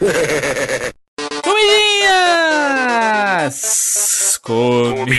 Comidinhas! Comidinhas!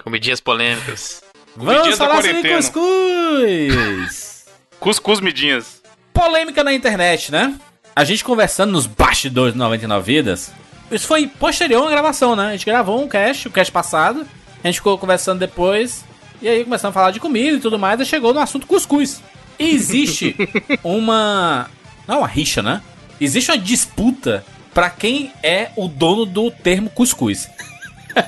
Comidinhas polêmicas. Vamos Comidinhas da falar sobre cuscuz! Cuscuz midinhas. Polêmica na internet, né? A gente conversando nos bastidores do 99 Vidas. Isso foi posterior à gravação, né? A gente gravou um cast, o cast passado. A gente ficou conversando depois. E aí começamos a falar de comida e tudo mais. E chegou no assunto cuscuz. E existe uma. Não é uma rixa, né? Existe uma disputa pra quem é o dono do termo cuscuz.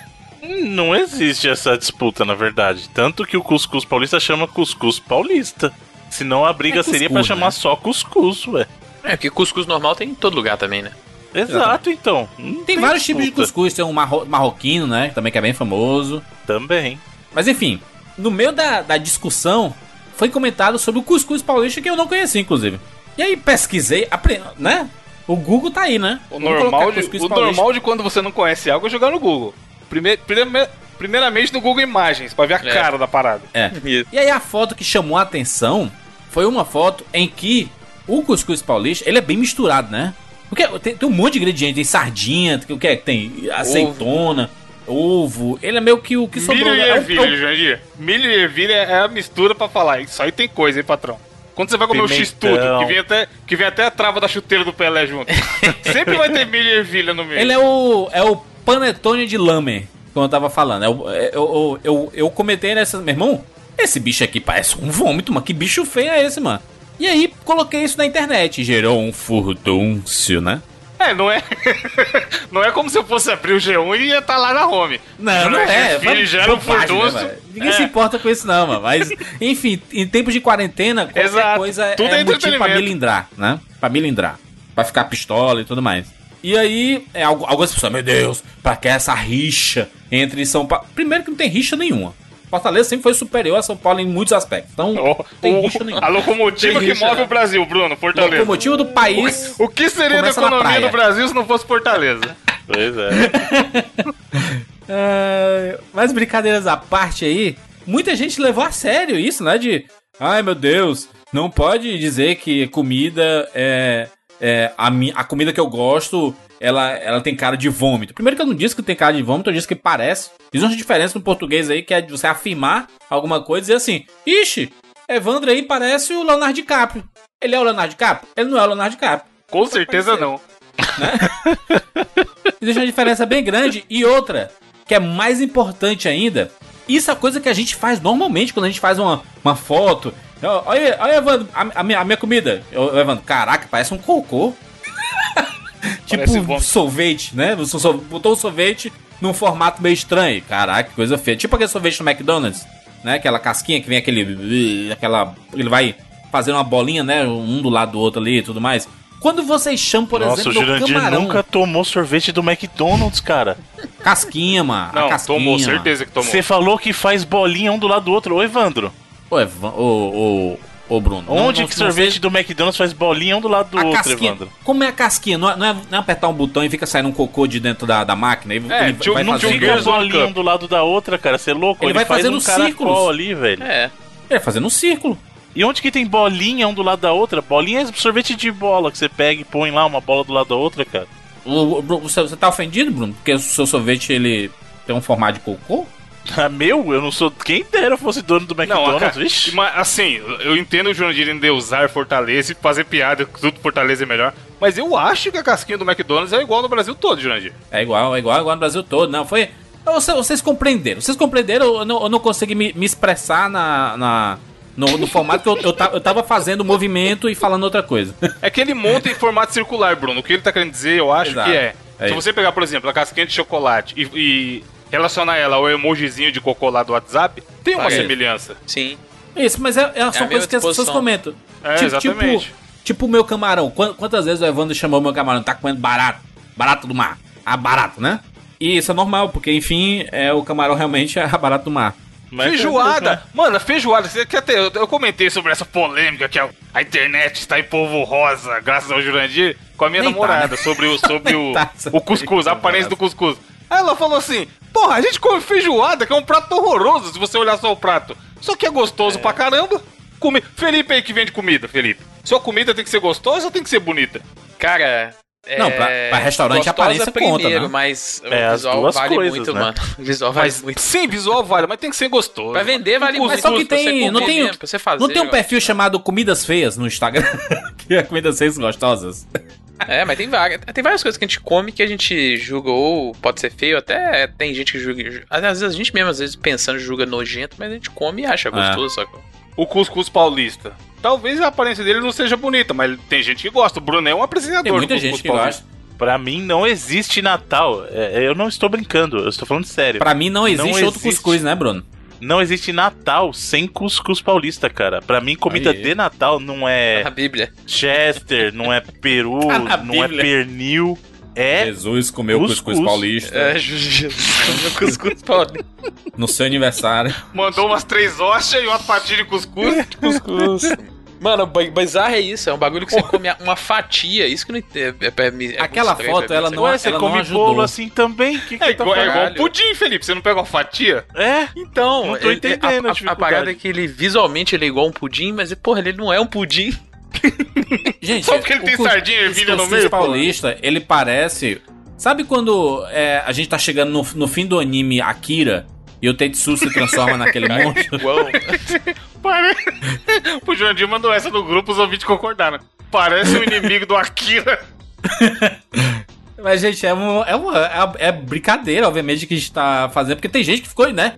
Não existe essa disputa, na verdade. Tanto que o cuscuz paulista chama cuscuz paulista. Senão a briga É seria cuscuz, pra chamar né? só cuscuz, ué. É, porque cuscuz normal tem em todo lugar também, né? Exato, então. Não Tem, vários tipos de disputa. cuscuz. Tem um marro- marroquino, né? Também que é bem famoso. Também. Mas enfim, no meio da, da discussão, foi comentado sobre o cuscuz paulista que eu não conhecia, inclusive. E aí pesquisei, apre- né? O Google tá aí, né? O, Vamos normal de, o normal de quando você não conhece algo é jogar no Google. Primeir, primeir- primeiramente no Google Imagens, pra ver a É. cara da parada. É. E aí a foto que chamou a atenção foi uma foto em que o cuscuz paulista, ele é bem misturado, né? Porque tem, tem um monte de ingrediente, tem sardinha, tem o que é? Tem azeitona, ovo. Ele é meio que o que sobrou. Milho e né? É ervilha, é um- Jandir. Milho e ervilha é a mistura pra falar. Isso aí tem coisa, hein, patrão? Quando você vai comer o Pimentão. X-Tudo, que vem, até, que vem até a trava da chuteira do Pelé junto. Sempre vai ter milho e ervilha no meio. Ele é o, é o panetone de lame, como eu tava falando. Eu, eu, eu, eu, eu comentei nessa. Meu irmão, esse bicho aqui parece um vômito, mano. Que bicho feio é esse, mano? E aí, coloquei isso na internet. Gerou um furdúncio, né? É, não é. não é como se eu fosse abrir o G1 e ia estar lá na home. Não, não é. Filho Vai- gera um velho? Ninguém É. se importa com isso, não, mano. Mas, enfim, em tempos de quarentena, qualquer Exato. coisa é, Tudo é é motivo pra milindrar, né? Pra milindrar. Pra ficar pistola e tudo mais. E aí, é, algu- algumas pessoas, meu Deus, pra que essa rixa entre São Paulo? Primeiro que não tem rixa nenhuma. Fortaleza sempre foi superior a São Paulo em muitos aspectos. Então, não O- tem o- rixa nenhuma. a locomotiva Tem que move o Brasil, Bruno, Fortaleza. Locomotiva do país. O que seria da economia do Brasil se não fosse Fortaleza? Pois é. É, mas brincadeiras à parte aí, muita gente levou a sério isso, né? De, ai meu Deus, não pode dizer que comida é, é a, a comida que eu gosto, ela, ela tem cara de vômito. Primeiro que eu não disse que tem cara de vômito, eu disse que parece. Existe uma diferença no português aí, que é de você afirmar alguma coisa e dizer assim, ixi, Evandro aí parece o Leonardo DiCaprio. Ele é o Leonardo DiCaprio? Ele não é o Leonardo DiCaprio. Com certeza não. Existe uma diferença bem grande. E outra, que é mais importante ainda, isso é coisa que a gente faz normalmente quando a gente faz uma, uma foto. Olha, olha, Evandro, a, a minha, a minha comida. Eu, Evandro, caraca, parece um cocô. Tipo Parece um vômito. sorvete, né? Botou o sorvete num formato meio estranho. Caraca, que coisa feia. Tipo aquele sorvete no McDonald's, né? Aquela casquinha que vem aquele. Aquela. Ele vai fazendo uma bolinha, né? Um do lado do outro ali e tudo mais. Quando vocês chamam, por Nossa, o exemplo, do Jurandir camarão. nunca tomou sorvete do McDonald's, cara. Casquinha, mano. a Não, casquinha, tomou, mano. certeza que tomou. Você falou que faz bolinha um do lado do outro. Ô, Evandro, Ô, Evan, ô, ô, ô, Bruno. onde não- que sorvete do McDonald's faz bolinha um do lado do a outro, casquinha. Evandro? Como é a casquinha? Não é, não é- não é apertar um botão e fica saindo um cocô de dentro da, da máquina? Ele, É, ele tio, vai não Fica on bolinha um do lado da outra, cara. Você é louco? Ele vai faz fazendo um caracol círculos. ali, velho. É. Ele vai fazendo um círculo. E onde que tem bolinha um do lado da outra? Bolinha é sorvete de bola que você pega e põe lá uma bola do lado da outra, cara. O- o- Bruno, Você, você tá ofendido, Bruno? Porque o seu sorvete ele tem um formato de cocô? Ah, meu, eu não sou. Quem dera fosse dono do Não, a McDonald's, ca- vixe. mas, assim, eu entendo o Jurandir em usar Fortaleza e fazer piada que tudo Fortaleza é melhor. Mas eu acho que a casquinha do McDonald's é igual no Brasil todo, Jurandir. É igual, é igual, é igual no Brasil todo. Não, foi. Vocês, vocês compreenderam. Vocês compreenderam, eu não, eu não consegui me, me expressar na, na- no, no formato que eu, eu, eu tava fazendo movimento e falando outra coisa. É que ele monta em formato circular, Bruno. O que ele tá querendo dizer, eu acho Exato. que é. É se isso. você pegar, por exemplo, a casquinha de chocolate e, e relacionar ela ao emojizinho de cocô lá do WhatsApp, tem uma Ah, é. semelhança. Sim. Isso, mas é, é, são a coisas que as pessoas comentam. É, Ti- exatamente. Tipo, tipo o meu camarão. Quan- Quantas vezes o Evandro chamou meu camarão? Tá comendo barato. Barato do mar. Ah, barato, né? E isso é normal, porque, enfim, é, o camarão realmente é barato do mar. Mas- feijoada! Mano, a feijoada, você quer ter. Eu, eu comentei sobre essa polêmica que a, a internet está em polvo rosa, graças ao Jurandir, com a minha Nem tá, namorada, né? sobre o, sobre o, tá o cuscuz, a aparência do cuscuz. Aí ela falou assim: Porra, a gente come feijoada, que é um prato horroroso se você olhar só o prato. Só que é gostoso pra caramba. Come... Felipe aí que vende comida, Felipe. Sua comida tem que ser gostosa ou tem que ser bonita? Cara. Não, pra- pra restaurante aparência conta, primeiro, né? mas É, o as visual duas vale coisas, muito, né? mano. O visual vale Mas muito. sim, visual vale, mas tem que ser gostoso. Pra vender vale Mas muito. só que tem- não tem- mesmo, pra você fazer. Não tem um perfil chamado Comidas Feias no Instagram? que é comidas feias gostosas. É, mas tem várias, tem várias coisas que a gente come que a gente julga ou pode ser feio, até tem gente que julga. Às vezes a gente mesmo, às vezes, pensando, julga nojento, mas a gente come e acha gostoso, sacou? O cuscuz paulista. Talvez a aparência dele não seja bonita, mas tem gente que gosta. O Bruno é um apreciador Tem muita do gente cuscuz que paulista. gosta. Pra mim não existe Natal. É, eu não estou brincando, eu estou falando sério. Pra mim não existe Não outro existe. cuscuz, né, Bruno? Não existe Natal sem cuscuz paulista, cara. Pra mim, comida Aí. de Natal não é Na Bíblia. Chester, não é peru, não é pernil. É Jesus comeu cuscuz. cuscuz paulista É, Jesus. Meu cuscuz paulista. no seu aniversário. Mandou umas três hoxas e uma fatia de cuscuz. Cuscuz. Mano, bizarro é isso. É um bagulho que você come uma fatia. Isso que não é, é, é Aquela estranho foto, mim, ela não- Ué, você ela come ajudou. bolo assim também? Que que É tá igual, é igual pudim, Felipe. Você não pega uma fatia? É, Então, Não tô ele- entendendo a, a a, a parada é que ele visualmente ele é igual um pudim, mas porra, ele não é um pudim. Gente, Só porque ele tem sardinha e ervilha no meio, pô. paulista, ele parece... Sabe quando é, a gente tá chegando no, no fim do anime Akira e o Tetsu se transforma naquele monstro? Uau. Pare... o Jandir mandou essa no grupo, os ouvintes concordaram. Parece o inimigo do Akira. Mas, gente, é, um, é, uma, é, é brincadeira, obviamente, que a gente tá fazendo, porque tem gente que ficou, né?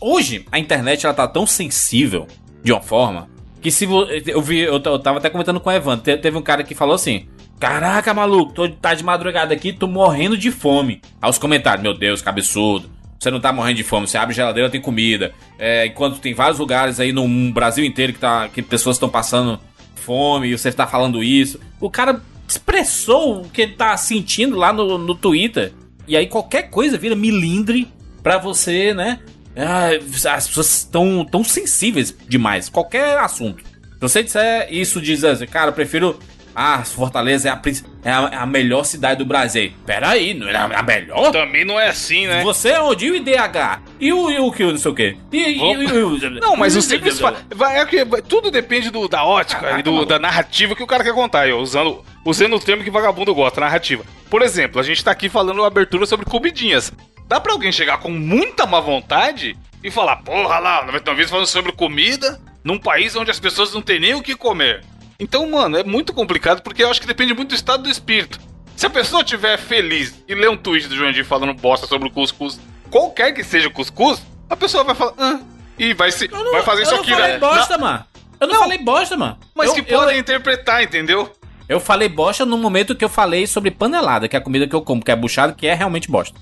Hoje, a internet, ela tá tão sensível, de uma forma, que se eu vi, eu, eu tava até comentando com o Evan, te- teve um cara que falou assim, caraca, maluco, tô, tá de madrugada aqui, tô morrendo de fome. Aí os comentários, meu Deus, absurdo. Você não tá morrendo de fome, você abre geladeira, tem comida. É, enquanto tem vários lugares aí no Brasil inteiro que, tá, que pessoas estão passando fome e você tá falando isso. O cara expressou o que ele tá sentindo lá no, no Twitter. E aí qualquer coisa vira milindre pra você, né? Ah, as pessoas estão tão sensíveis demais. Qualquer assunto. Se você disser isso, diz assim, cara, eu prefiro. Ah, Fortaleza é a, é a, é a melhor cidade do Brasil. Pera aí, não é a melhor? Também não é assim, né? Você é onde? E o IDH? E o, e o que, não sei o quê? E, e- e- Não, mas o simples vai, é que tudo depende do, da ótica e do- da narrativa que o cara quer contar. Eu, usando, usando o termo que vagabundo gosta, narrativa. Por exemplo, a gente tá aqui falando abertura sobre comidinhas. Dá pra alguém chegar com muita má vontade e falar, porra lá, 99 vezes falando sobre comida num país onde as pessoas não têm nem o que comer. Então, mano, é muito complicado porque eu acho que depende muito do estado do espírito. Se a pessoa estiver feliz e ler um tweet do Joandir falando bosta sobre o cuscuz, qualquer que seja o cuscuz, a pessoa vai falar, ah, e vai, se, Eu não- vai fazer eu isso não aqui, falei né? bosta, mano. Eu não, Não. falei bosta, mano. Mas eu, que eu- podem interpretar, entendeu? Eu falei bosta no momento que eu falei sobre panelada, que é a comida que eu como, que é buchada, que é realmente bosta.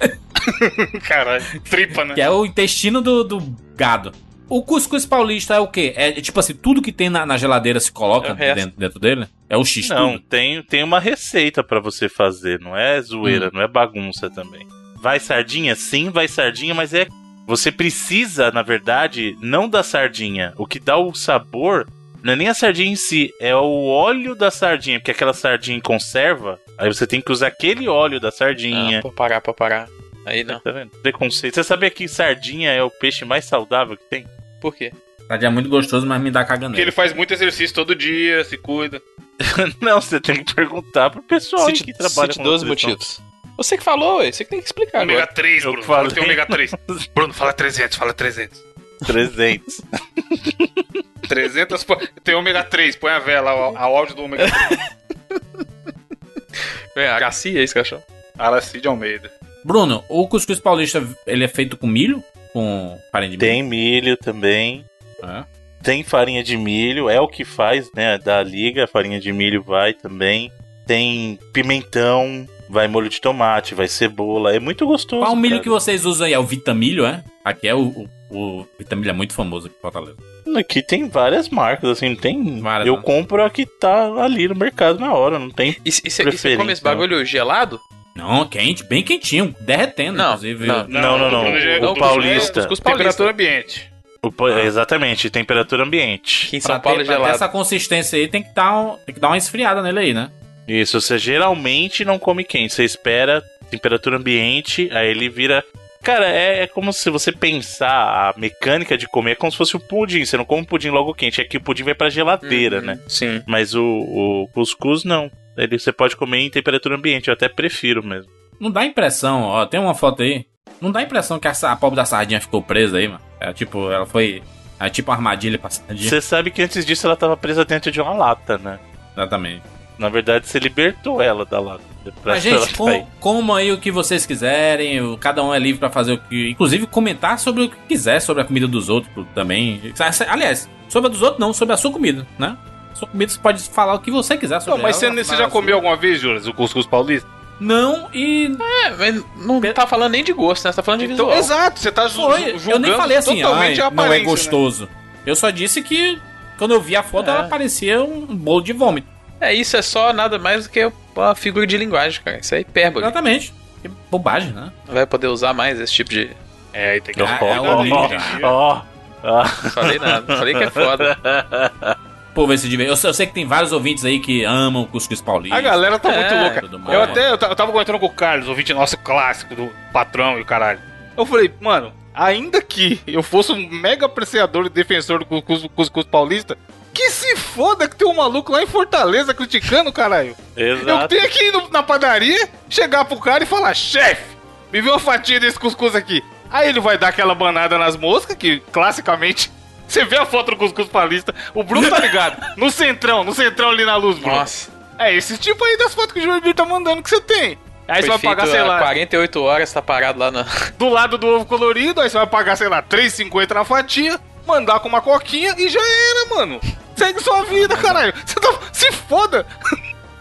Caralho, tripa, né? que é o intestino do, do gado. O cuscuz paulista é o quê? É, é tipo assim, tudo que tem na, na geladeira se coloca É dentro, dentro dele? É o X Não, tudo? tem, tem uma receita pra você fazer, não é zoeira, não é bagunça também. Vai sardinha? Sim, vai sardinha, mas é. Você precisa, na verdade, não da sardinha. O que dá o sabor não é nem a sardinha em si, é o óleo da sardinha, porque aquela sardinha em conserva, aí você tem que usar aquele óleo da sardinha. Ah, pra parar, pra parar. Aí não. Tá vendo? Preconceito. Você sabia que sardinha é o peixe mais saudável que tem? Por quê? Tadinho é muito gostoso, mas me dá Porque caganeira. ele faz muito exercício todo dia, se cuida. Não, você tem que perguntar pro pessoal aí Cite, que trabalha cite com 12 nutrição. motivos. Você que falou, ué, você que tem que explicar Ômega agora. 3, Eu Bruno. Fala que tem ômega 3. Bruno, fala 300, fala 300. 300. 300, pô- tem ômega 3, põe a vela, o a áudio do ômega 3. É, a Garcia, é isso que achou? Aracide Almeida. Bruno, o cuscuz paulista, ele é feito com milho? Com farinha de milho? Tem milho também. É. Tem farinha de milho, é o que faz, né? Da liga, a farinha de milho vai também. Tem pimentão, vai molho de tomate, vai cebola. É muito gostoso. Qual o milho cara. que vocês usam aí? É o Vitamilho, é? Aqui é o, o, o Vitamilho é muito famoso aqui em Fortaleza. Aqui tem várias marcas, assim, não tem. Várias, Eu né? compro a que tá ali no mercado na hora, não tem. E, e, e você come esse bagulho gelado? Não, quente, bem quentinho, derretendo, Não, inclusive. não. Não, não, não. Já- O paulista. Cuscuz paulista. Temperatura ambiente. O pa- Exatamente, temperatura ambiente. Que em Pra São Paulo ter, é pra ter gelado. essa consistência aí, tem que, dar um- tem que dar uma esfriada nele aí, né? Isso, você geralmente não come quente. Você espera temperatura ambiente, aí ele vira Cara, é, é como se você pensar a mecânica de comer é como se fosse o pudim. Você não come pudim logo quente. Aqui o pudim vai pra geladeira, Uhum, né? Sim. Mas o, o cuscuz não. Ele você pode comer em temperatura ambiente. Eu até prefiro mesmo. Não dá impressão, ó. Tem uma foto aí. Não dá impressão que a, a pobre da sardinha ficou presa aí, mano. É tipo, ela foi. É tipo uma armadilha pra sardinha. Você sabe que antes disso ela tava presa dentro de uma lata, né? Exatamente. Na verdade, você libertou ela da lata. Pra Mas, ela gente, com, comam aí o que vocês quiserem. o- Cada um é livre pra fazer o que. Inclusive, comentar sobre o que quiser sobre a comida dos outros também. Aliás, sobre a dos outros não, sobre a sua comida, né? Sua comida você pode falar o que você quiser sobre Não, mas ela, você, você já a comeu sua- alguma vez, Juras, o cuscuz paulista? Não, e. É, não tá falando nem de gosto, né? Você tá falando de Então, visual. exato, você tá ju- Foi, ju- eu julgando nem falei assim, totalmente "Ai, a não é né? gostoso. Eu só disse que quando eu vi a foto, É. ela parecia um bolo de vômito. É, isso é só nada mais do que uma figura de linguagem, cara. Isso é hipérbole. Exatamente. Que bobagem, né? Não vai poder usar mais esse tipo de. É, aí tem que Ah, é gente. Ó, ó. Não falei nada. Não falei que é foda. Pô, ver se diver- eu, sei- eu sei que tem vários ouvintes aí que amam o cuscuz paulista. A galera tá É, muito louca. Eu até eu ta- eu tava comentando com o Carlos, ouvinte nosso clássico do patrão e o caralho. Eu falei, mano, ainda que eu fosse um mega apreciador e defensor do cuscuz, cuscuz paulista, que se foda que tem um maluco lá em Fortaleza criticando, caralho. Eu Exato. tenho que ir na padaria, chegar pro cara e falar, chefe, me vê uma fatia desse cuscuz aqui. Aí ele vai dar aquela banada nas moscas, que classicamente. Você vê a foto do cuscuz paulista, o Bruno tá ligado? No centrão, no centrão ali na luz, Bruno. Nossa. É esse tipo aí das fotos que o Joelbir tá mandando que você tem. Aí você vai pagar, sei lá, 48 horas, tá parado lá na. do lado do ovo colorido, aí você vai pagar, sei lá, 3,50 na fatia, mandar com uma coquinha e já era, mano. Segue sua vida, caralho. Você tá... Se foda.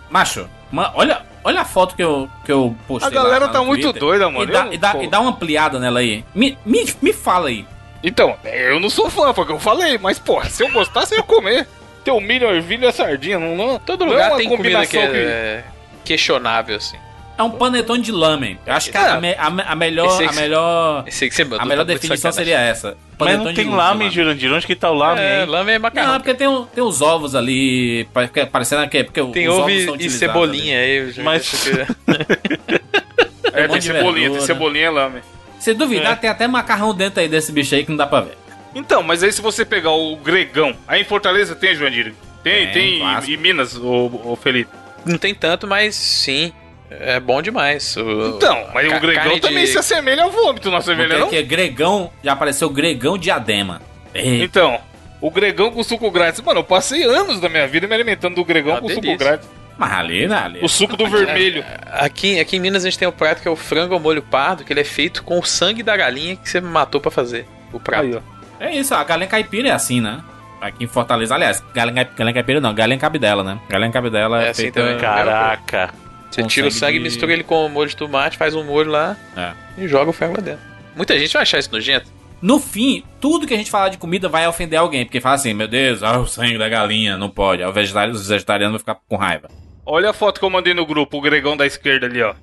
Macho, ma- olha, olha a foto que eu, que eu postei. A galera lá, lá tá no muito Twitter. doida, mano. E dá, e, dá, e dá uma ampliada nela aí. Me, me, me fala aí. Então, eu não sou fã, foi o que eu falei, mas, porra, se eu gostasse, eu ia comer. Tem o milho, a ervilha e a sardinha, não, não Todo não é lugar uma tem comida que combinação é questionável, assim. É um panetone de lamen. Eu acho que É. a, me- a a melhor, a que melhor, que a melhor tá definição seria essa. Mas não tem lame, mano. Jurandir. Onde que tá o lamen É, aí? lame é macarrão. Não, porque tem, um- tem os ovos ali, que- parecendo que porque Tem os ovo ovos e, e cebolinha aí. eu já Mas- que- É, um tem cebolinha, tem cebolinha e lame. ali. Se duvidar, É. tem até macarrão dentro aí desse bicho aí que não dá pra ver. Então, mas aí se você pegar o gregão, aí em Fortaleza tem, Joandir? Tem, Tem, tem, clássico. e, e Minas, o, o Felipe. Não tem tanto, mas sim. É bom demais. O- Então, mas ca- o gregão também de- se assemelha ao vômito, não assemelha Porque não? aqui é gregão, já apareceu gregão diadema. Ei, Então, o gregão com suco grátis. Mano, eu passei anos da minha vida me alimentando do gregão Uma com suco delícia. grátis. mas ali, né, ali. O suco do vermelho. Aqui, aqui em Minas a gente tem o prato que é o frango ao molho pardo, que ele é feito com o sangue da galinha que você matou pra fazer o prato. Aí. É isso, a galinha caipira é assim, né? Aqui em Fortaleza, aliás, galinha, galinha caipira não, galinha cabidela, né? Galinha cabidela é, É assim feita... também. Caraca. Você com tira o sangue de- mistura ele com o molho de tomate, faz um molho lá É. e joga o frango lá dentro. Muita gente vai achar isso nojento. No fim, tudo que a gente falar de comida vai ofender alguém, porque fala assim, meu Deus, ah, o sangue da galinha, não pode. Aí vegetari- os vegetarianos vão ficar com raiva. Olha a foto que eu mandei no grupo, o gregão da esquerda ali, ó.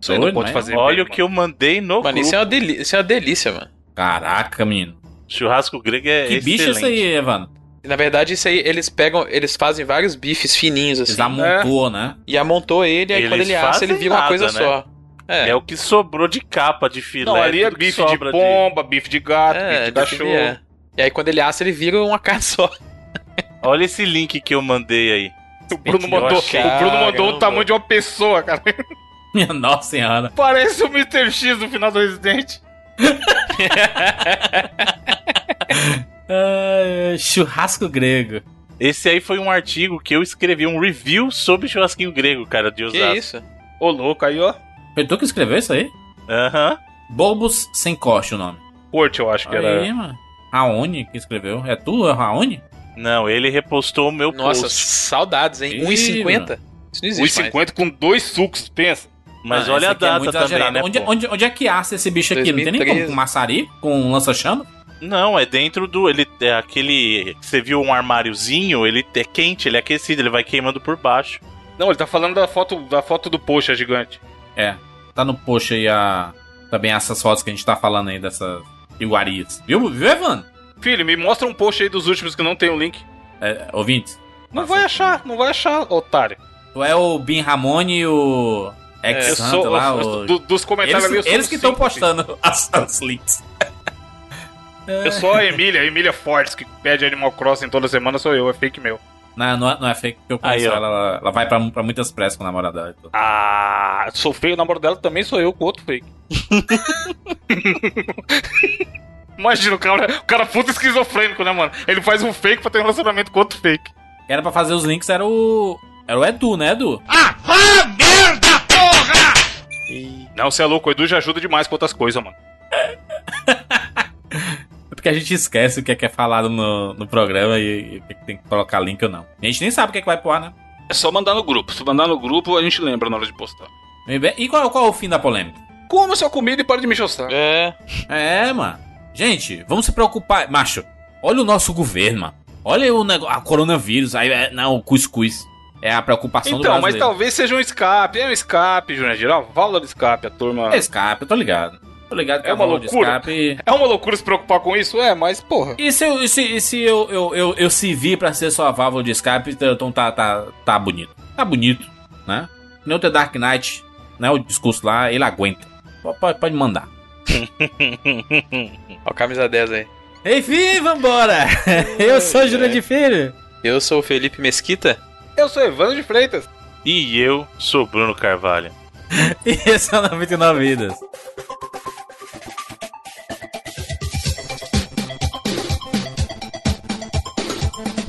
Isso aí não pode né? fazer Olha bem, o que eu mandei no Mano, grupo. isso é, isso é uma delícia, mano. Caraca, menino. Churrasco grego é Que bicho é isso excelente. aí, Evandro? Na verdade, isso aí, eles pegam, eles fazem vários bifes fininhos Eles assim. amontou, né? E amontou ele, aí Eles quando ele assa, ele vira uma coisa né? só. É, É o que sobrou de capa de filé. Não, ali é bife de pomba, bife de gato, é, bife de de cachorro. é. E aí quando ele assa, ele vira uma carne só. Olha esse link que eu mandei aí. O Bruno mandou, o Bruno mandou o tamanho de uma pessoa, cara. Minha nossa senhora. Parece o Mr. X no final do Resident. Ah, churrasco grego. Esse aí foi um artigo que eu escrevi, um review sobre churrasquinho grego, cara, de Que Osasco. isso? Ô, louco, aí, ó. Foi tu que escreveu isso aí? Aham. Bobos sem coste o nome. Porte, eu acho que era. Aí, mano. Raoni que escreveu. É tu, é Raoni? Não, ele repostou o meu Nossa, post. saudades, hein? Ih, 1,50? Isso não existe mais. 1,50 com dois sucos, pensa. Mas Ah, olha a é data muito também, exagerado. né? Onde, onde, onde é que assa esse bicho aqui? Não tem nem como 2013. com maçarico, com lança-chama? Não, é dentro do. Ele é aquele. Você viu um armáriozinho, ele é quente, ele é aquecido, ele vai queimando por baixo. Não, ele tá falando da foto, da foto do poxa gigante. É. Tá no post aí a. Também essas fotos que a gente tá falando aí dessas iguarias. Viu, viu, Evandro? Filho, me mostra um post aí dos últimos que não tem o link. É, ouvintes? Não vai achar, não vai achar, otário. Tu é o Bin Ramone e o. Ex Eu Santa sou lá, eu- o- do- dos comentários Eles, ali, eu sou eles que estão postando as, as links. Eu sou a Emília, a Emília Fortes, que pede Animal Crossing toda semana, sou eu, é fake meu. Não, não é, não é fake, porque eu conheço Aí, ela, ela. ela vai pra, pra muitas pressas com o namorado dela. e. Ah, sou feio, o namoro dela também sou eu com outro fake. Imagina, o cara, o cara puto esquizofrênico, né, mano? Ele faz um fake pra ter um relacionamento com outro fake. Era pra fazer os links era o. Era o Edu, né, Edu? Não, você é louco, o Edu já ajuda demais com outras coisas, mano. Porque a gente esquece o que é, que é falado no, no programa e, e tem que colocar link ou não. A gente nem sabe o que é que vai pro ar, né? É só mandar no grupo. Se mandar no grupo, a gente lembra na hora de postar. E bem- E qual, qual é o fim da polêmica? Coma sua comida e para de me saco. É. É, mano. Gente, vamos se preocupar. Macho, olha o nosso governo, mano. Olha o negócio. A coronavírus. Aí, é, não, o cuscuz. É a preocupação do Então, mas talvez seja um escape. É um escape, Júnior Geral. Válvula de escape, a turma. É escape, eu tô ligado. Tô ligado que É a uma loucura. escape. É uma loucura se preocupar com isso? É, mas porra. E se eu, e se, e se eu, eu, eu, eu se vir pra ser só a válvula de escape, então tá, tá, tá bonito. Tá bonito, né? Nem o The Dark Knight, né? O discurso lá, ele aguenta. Pode- Pode, mandar. Ó, a camisa 10 aí. Enfim, vambora! Eu sou Júlio de Filho. Eu sou o Felipe Mesquita. Eu sou Evandro de Freitas. E eu sou Bruno Carvalho. E esse é o 99 Vidas.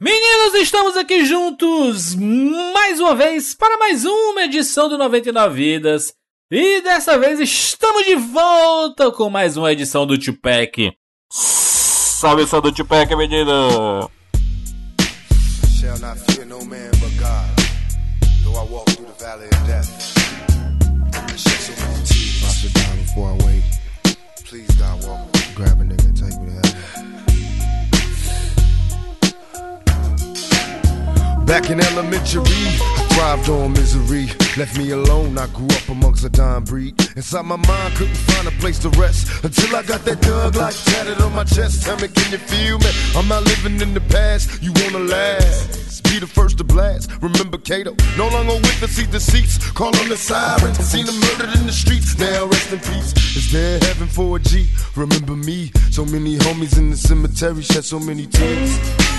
Meninos, estamos aqui juntos mais uma vez para mais uma edição do 99 Vidas. E dessa vez estamos de volta com mais uma edição do Tupac. Salve só do Tupac, menino! shall not fear no man but God. Though I walk through the valley of death, I shed so many tears. If I should die before I wake, please God walk. Grab a nigga and take me Back in elementary, I thrived on misery. Left me alone, I grew up amongst a dying breed. Inside my mind, couldn't find a place to rest until I got that thug like tatted on my chest. Tell me, can you feel me? I'm not living in the past. You wanna last? Be the first to blast. Remember Cato, no longer with us, see deceits. Call on the sirens, seen them murdered in the streets. Now rest in peace. Is there heaven for a G? Remember me? So many homies in the cemetery shed so many tears.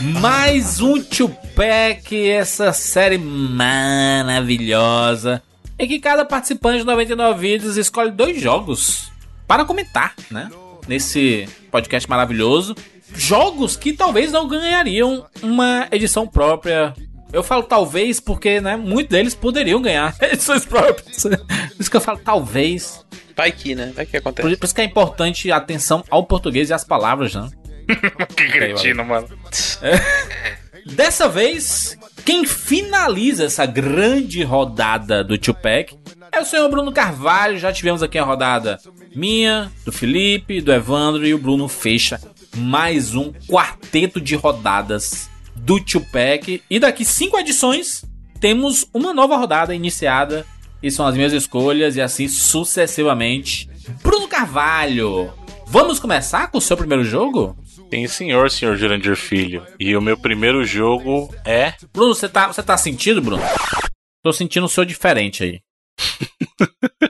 Mais um Tupac, essa série maravilhosa. Em que cada participante de 99 Vidas escolhe dois jogos para comentar, né? Nesse podcast maravilhoso. Jogos que talvez não ganhariam uma edição própria. Eu falo talvez porque, né, muitos deles poderiam ganhar edições próprias. Por isso que eu falo talvez. Vai que, né? Vai que acontece. por isso que é importante a atenção ao português e às palavras, né? Que cretino, mano. Dessa vez, quem finaliza essa grande rodada do Tupac é o senhor Bruno Carvalho. Já tivemos aqui a rodada minha, do Felipe, do Evandro e o Bruno fecha mais um quarteto de rodadas do Tupac. E daqui cinco edições temos uma nova rodada iniciada. E são as minhas escolhas e assim sucessivamente. Bruno Carvalho, vamos começar com o seu primeiro jogo? Sim, senhor, senhor Jurandir Filho. E o meu primeiro jogo é. Bruno, você tá, você tá sentindo, Bruno? Tô sentindo o seu diferente aí.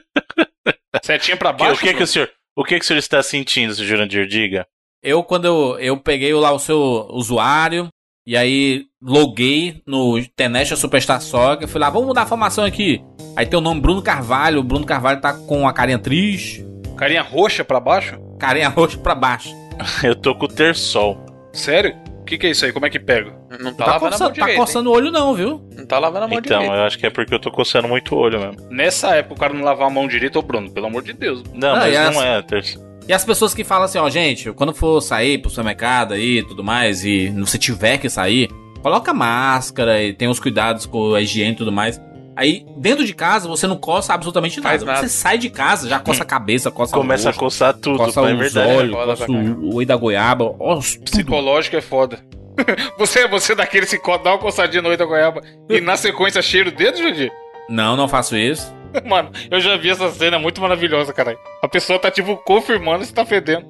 Setinha pra Que- baixo. o que, que o senhor. O que, que o senhor está sentindo, senhor Jurandir? Diga. Eu, quando eu, eu peguei lá o seu usuário, e aí loguei no Tenesha Superstar Soccer, fui lá, vamos mudar a formação aqui. Aí tem o nome Bruno Carvalho, o Bruno Carvalho tá com a carinha triste, Carinha roxa pra baixo? carinha roxa pra baixo. Eu tô com o Tersol. Sério? O que, que é isso aí? Como é que pega? Não tá, Tá, lavando a mão coçando, tá hein? coçando o olho não, viu? Não tá lavando a mão Então, direito. eu acho que é porque eu tô coçando muito o olho mesmo. Nessa época o cara não lavar a mão direito, ô Bruno, pelo amor de Deus. Não, Ah, mas e não é Tersol. E as pessoas que falam assim, ó, gente, quando for sair pro supermercado aí e tudo mais, e você tiver que sair, coloca máscara e tem os cuidados com a higiene e tudo mais. Aí, dentro de casa, você não coça absolutamente nada. Nada. Você sai de casa, já coça a cabeça, coça o Começa a rosto, coçar tudo, coça é os verdade. olhos, Foda coça o, o olho da goiaba. Ó. Psicológico é foda. você, você é daquele que co- dá uma coçadinha no olho da goiaba e na sequência cheira o dedo, Jundi? Não, não faço isso. Mano, eu já vi essa cena, é muito maravilhosa, caralho. A pessoa tá, tipo, confirmando se tá fedendo.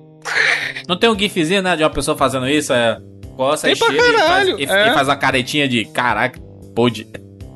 Não tem um gifzinho, né, de uma pessoa fazendo isso? É, coça Tem e cheira e faz, e, é. e faz a caretinha de caraca, pode.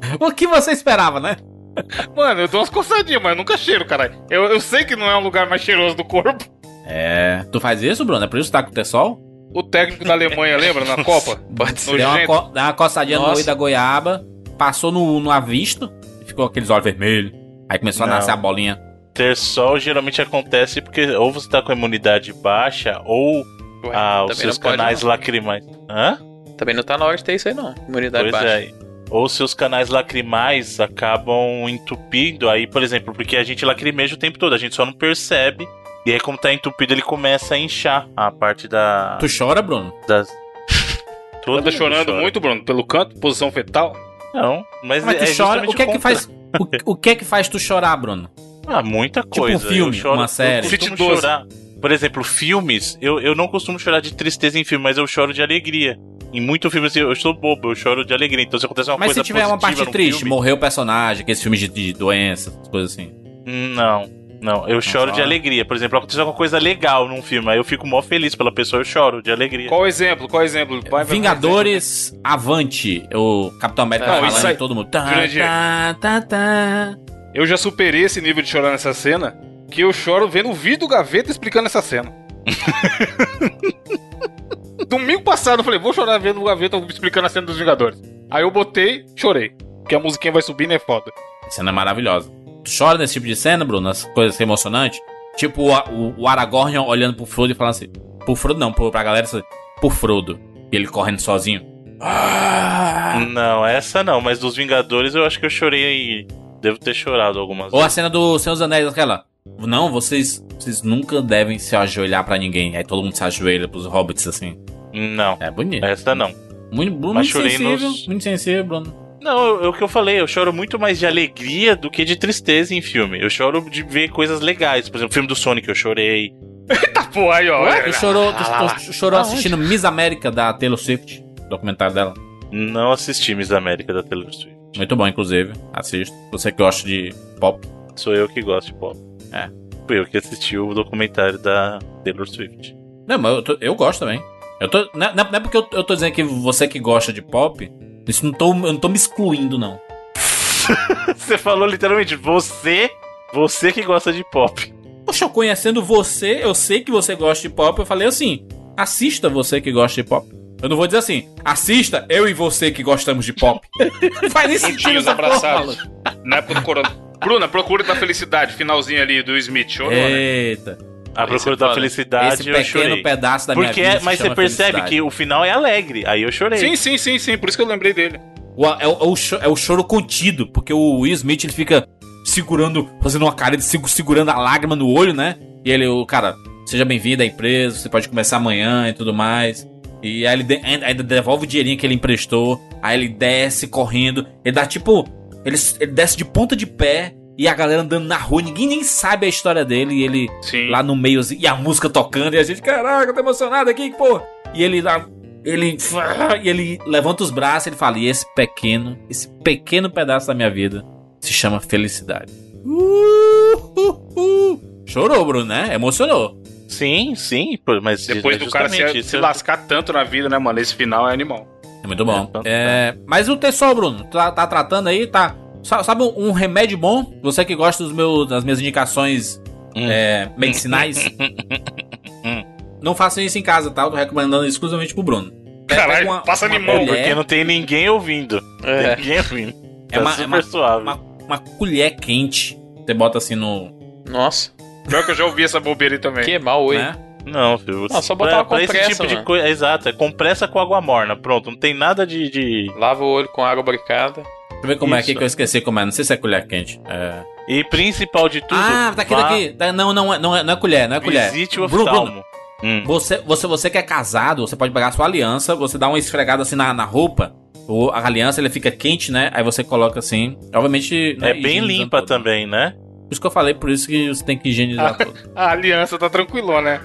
O que você esperava, né? Mano, eu dou umas coçadinhas, mas eu nunca cheiro, caralho. Eu, eu sei que não é um lugar mais cheiroso do corpo. É. Tu faz isso, Bruno? É por isso que tá com o Tessol? O técnico da Alemanha, lembra? Na Copa? Pode ser. Deu uma, co dá uma coçadinha no Nossa. olho da goiaba, passou no, no avisto e ficou aqueles olhos vermelhos. Aí começou Não. a nascer a bolinha. Ter sol geralmente acontece porque ou você tá com a imunidade baixa ou Ué, ah, os seus canais não. lacrimais. Hã? Também não tá na hora de ter isso aí, não. Imunidade Pois baixa. é. Ou seus canais lacrimais acabam entupindo aí, por exemplo, porque a gente lacrimeja o tempo todo, a gente só não percebe. E aí, como tá entupido, ele começa a inchar a parte da. Tu chora, Bruno? das. Todo Anda mundo chorando chora. muito, Bruno, pelo canto, posição fetal. Não, mas, Mas tu é chora. O que é que faz. O, o que é que faz tu chorar, Bruno? Ah, muita Tipo um coisa. filme, eu choro, uma série. Eu costumo Fit 12. chorar. Por exemplo, filmes, eu, eu não costumo chorar de tristeza em filme, mas eu choro de alegria. Em muitos filmes eu, eu sou bobo, eu choro de alegria. Então se acontece uma Mas coisa se tiver uma parte triste, filme, morreu o personagem, aqueles filmes de, de doença, coisas assim. Não, não, eu choro de alegria. Por exemplo, aconteceu alguma coisa legal num filme, aí eu fico mó feliz pela pessoa, eu choro de alegria. Qual o exemplo? Qual o exemplo? Vai, vai, vai, Vingadores Avante. O Capitão América Não, falando isso aí- e todo mundo. Tá, tá, tá, tá. Eu já superei esse nível de chorar nessa cena, que eu choro vendo o vídeo do Gaveta explicando essa cena. Domingo passado eu falei, vou chorar vendo o Gaveta explicando a cena dos Vingadores. Aí eu botei, chorei. Porque a musiquinha vai subindo é foda. A cena é maravilhosa. Tu chora nesse tipo de cena, Bruno? As coisas emocionantes? Tipo o, o, o Aragorn olhando pro Frodo e falando assim. Pro Frodo não, pro, pra galera assim. Pro Frodo. E ele correndo sozinho. Ah! Não, essa não, mas dos Vingadores eu acho que eu chorei. Devo ter chorado algumas Ou a vezes. cena do Senhor dos Anéis, aquela. Não, vocês, vocês nunca devem se ajoelhar pra ninguém. Aí todo mundo se ajoelha pros hobbits assim. Não, É bonito. essa não. Muito, Bruno, Mas muito chorei sensível. nos- Muito sensível, Bruno. Não, é o que eu falei, eu choro muito mais de alegria do que de tristeza em filme. Eu choro de ver coisas legais. Por exemplo, o filme do Sonic eu chorei. Tá, pô, aí, ó. Tu chorou, tu, lá. tu chorou assistindo Miss América da Taylor Swift. Documentário dela. Não assisti Miss América da Taylor Swift. Muito bom, inclusive. Assista. Você que gosta de pop. Sou eu que gosto de pop. É. Fui eu que assisti o documentário da Taylor Swift. Não, mas eu, tô- eu gosto também. Eu tô, não, é- não é porque eu, eu tô dizendo que você que gosta de pop, isso não tô, eu não tô me excluindo, não. Você falou literalmente, você, você que gosta de pop. Poxa, eu conhecendo você, eu sei que você gosta de pop, eu falei assim, assista você que gosta de pop. Eu não vou dizer assim, assista eu e você que gostamos de pop. Faz nem sentido abraçados. Na época do corona. Bruna, procura da felicidade, finalzinho ali do Smith. Chorou, né? Eita. A procura é da felicidade Esse eu pequeno chorei. pedaço da minha Porque, vida é- se mas você percebe felicidade. que o final é alegre. Aí eu chorei. Sim, sim, sim, sim. Por isso que eu lembrei dele. O- é, o, é o é o choro contido, porque o Will Smith ele fica segurando, fazendo uma cara de segu- segurando a lágrima no olho, né? E ele, o cara, seja bem-vindo à empresa, você pode começar amanhã e tudo mais. E aí ele de- ainda ainda devolve o dinheirinho que ele emprestou, aí ele desce correndo, ele dá tipo. Ele, ele desce de ponta de pé e a galera andando na rua, ninguém nem sabe a história dele, e ele Sim. lá no meio, assim, e a música tocando, e a gente, caraca, tô emocionado aqui, pô. E ele lá, ele, e ele levanta os braços e ele fala, e esse pequeno, esse pequeno pedaço da minha vida se chama felicidade. Uh, uh, uh. Chorou, Bruno, né? Emocionou. Sim, sim, mas Depois é do cara se, se lascar tanto na vida, né, mano? Esse final é animal. É muito bom. É, É, mas o Tessol, Bruno, tá, tá tratando aí, tá... sa- Sabe um, remédio bom? Você que gosta dos meus, das minhas indicações Hum. é, medicinais. não façam isso em casa, tá? Eu tô recomendando exclusivamente pro Bruno. Caralho, uma- passa uma limão, colher- Porque não tem ninguém ouvindo. É. Ninguém ouvindo. É Tá uma- super é uma- suave. uma, uma colher quente. Você bota assim no. Nossa, Pior que eu já ouvi essa bobeira aí também. que mal, oi. Né? Não, filho. Não, só botar pra, uma pra esse compressa, tipo de coisa. Exato, é compressa com água morna. Pronto, não tem nada de. de- Lava o olho com água bricada. Deixa eu ver como é aqui Isso. que eu esqueci como é. Não sei se é colher quente. É... E principal de tudo. Ah, tá aqui, vá- daqui. Tá- Não, não, é- não, é, não é colher, não é colher. Visite o Bruno, Bruno, oftalmo. Hum. Você, você, você que é casado, você pode pegar a sua aliança, você dá uma esfregada assim na, na roupa O, a aliança ele fica quente, né? Aí você coloca assim. Obviamente. né, É bem limpa todo. também, né? Por isso que eu falei, por isso que você tem que higienizar tudo. A aliança tá tranquilona, né?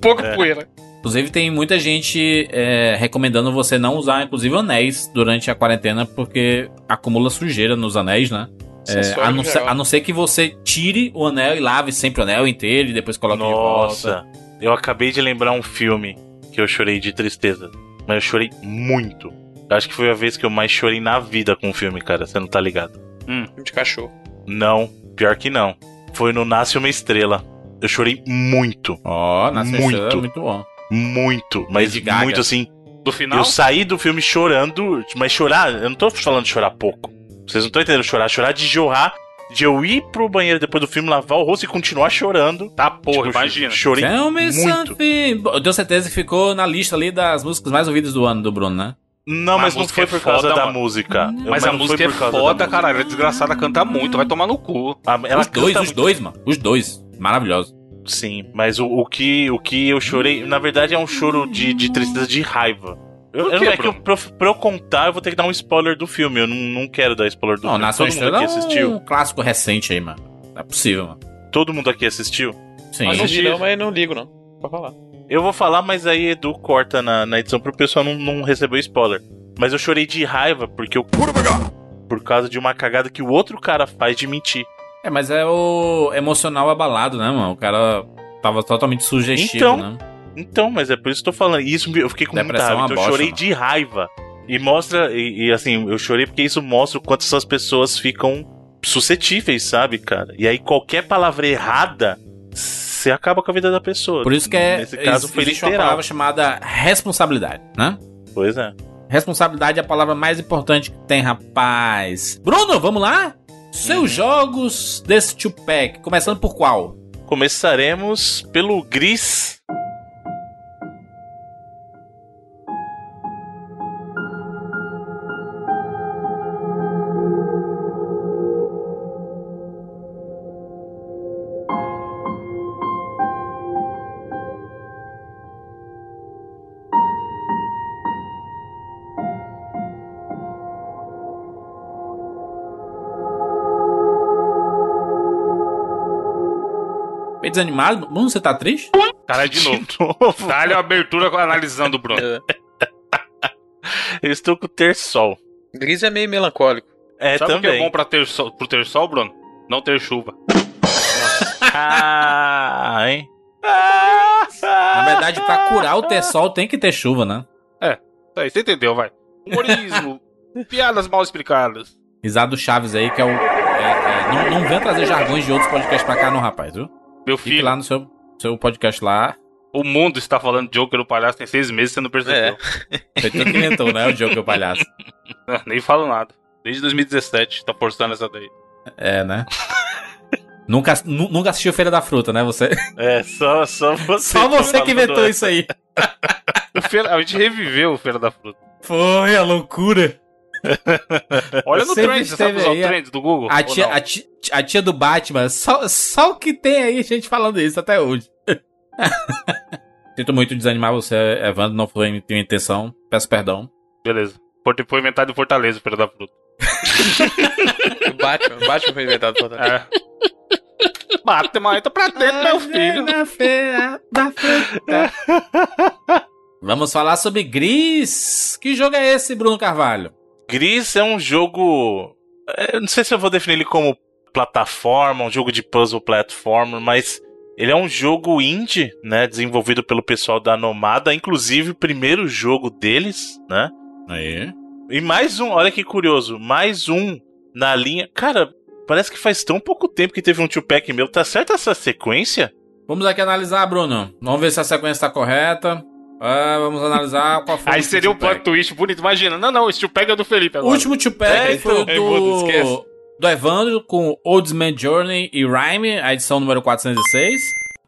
Pouco É. poeira. Inclusive, tem muita gente é, recomendando você não usar, inclusive, anéis durante a quarentena, porque acumula sujeira nos anéis, né? É, Acessório a, não ser, a não ser que você tire o anel e lave sempre o anel inteiro e depois coloque de volta. Nossa, eu acabei de lembrar um filme que eu chorei de tristeza. Mas eu chorei muito. Eu Acho que foi a vez que eu mais chorei na vida com o filme, cara. Você não tá ligado? De cachorro. Não, pior que não. Foi no Nasce uma Estrela. Eu chorei muito, Ó, na Muito. muito. é muito bom. muito, mas muito assim. Do final, Eu saí do filme chorando, mas chorar, eu não tô falando de chorar pouco. Vocês não estão entendendo chorar, chorar de jorrar, de eu ir pro banheiro depois do filme, lavar o rosto e continuar chorando. tá porra, Tipo, imagina. Chorei Tell me muito. something. Eu tenho certeza que ficou na lista ali das músicas mais ouvidas do ano do Bruno, né? Não, Mas mas não foi é por causa foda, da mano. música. Mas Eu- a não música foi é por causa da foda, caralho. A desgraçada canta muito, vai tomar no cu. Ah, Ela os dois, os muito, dois, mano. Os dois. Maravilhosos. Sim, mas o, o que, o que eu chorei, na verdade, é um choro de, de tristeza de raiva. Eu, eu- é que eu, pra, pra eu contar, eu vou ter que dar um spoiler do filme. Eu não, não quero dar spoiler do Não, filme. Nação Todo mundo aqui é assistiu? um clássico recente aí, mano. Não é possível, mano. Todo mundo aqui assistiu? Sim. Mas não Assisti. não, mas não ligo não. Pode falar. Eu vou falar, mas aí Edu corta na, na edição pro pessoal não, não receber spoiler. Mas eu chorei de raiva porque eu. Por causa de uma cagada que o outro cara faz de mentir. É, mas é o emocional abalado, né, mano? O cara tava totalmente sugestivo, Então, né? Então, mas é por isso que eu tô falando. Isso eu fiquei com muita Depressão é raiva. uma Então eu chorei mano. de raiva. E mostra. E, e, assim, eu chorei porque isso mostra o quanto essas pessoas ficam suscetíveis, sabe, cara? E aí qualquer palavra errada. Você acaba com a vida da pessoa. Por isso que é, Nesse caso foi existe uma literal. palavra chamada responsabilidade, né? Pois é. Responsabilidade é a palavra mais importante que tem, rapaz. Bruno, vamos lá? Seus Uhum. jogos desse two-pack, começando por qual? Começaremos pelo Gris. Desanimado? Bruno, você tá triste? Caralho, de novo. novo. Dá-lhe a abertura analisando o Bruno. É. Eu estou com o Terçol. Gris é meio melancólico. É, Sabe o que também. é bom pra ter sol, pro ter sol, Bruno? Não ter chuva. Ah, hein? Na verdade, pra curar o ter sol tem que ter chuva, né? Isso aí, você entendeu, vai. Humorismo. piadas mal explicadas. Risado Chaves aí, que é o. é- é, não, não venha trazer jargões de outros podcasts pra cá, não, rapaz, viu? Meu Fique filho, lá no seu, seu podcast lá. o mundo está falando de Joker o palhaço tem seis meses, você não percebeu. Foi tu que inventou, né? O Joker, o palhaço. Ah, Nem falo nada. Desde 2017, tá forçando essa daí. É, né? nunca, nu- nunca assistiu Feira da Fruta, né? Você. É, só, só você. Só você falando que inventou isso aí. Feira- a gente reviveu o Feira da Fruta. Foi a loucura. Olha no Sempre trend, você sabe usar o aí, a- trend do Google? A tia, a, tia, a tia do Batman, só, só o que tem aí gente falando isso até hoje. Sinto muito desanimar você, Evandro, não foi minha intenção. Peço perdão. Beleza. Foi inventado em Fortaleza o Feira da Fruta. O Batman, Batman foi inventado por É. Batman, entra pra dentro, meu filho. Na feira da fruta. Vamos falar sobre Gris. Que jogo é esse, Bruno Carvalho? Gris é um jogo. é, Eu não sei se eu vou definir ele como plataforma, um jogo de puzzle platformer, mas ele é um jogo indie, né? Desenvolvido pelo pessoal da Nomada, inclusive o primeiro jogo deles, né? Aí. E mais um, olha que curioso, mais um na linha. Cara, parece que faz tão pouco tempo que teve um two-pack meu. Tá certa essa sequência? Vamos aqui analisar, Bruno. Vamos ver se a sequência tá correta. Ah, vamos analisar qual foi Aí o seria um plot twist bonito. Imagina. Não, não, esse tio pega do Felipe O agora. último two-pack É, foi o então, Evandro, do, esquece. do Evandro com Oldsman Journey e Rhyme, a edição número 406.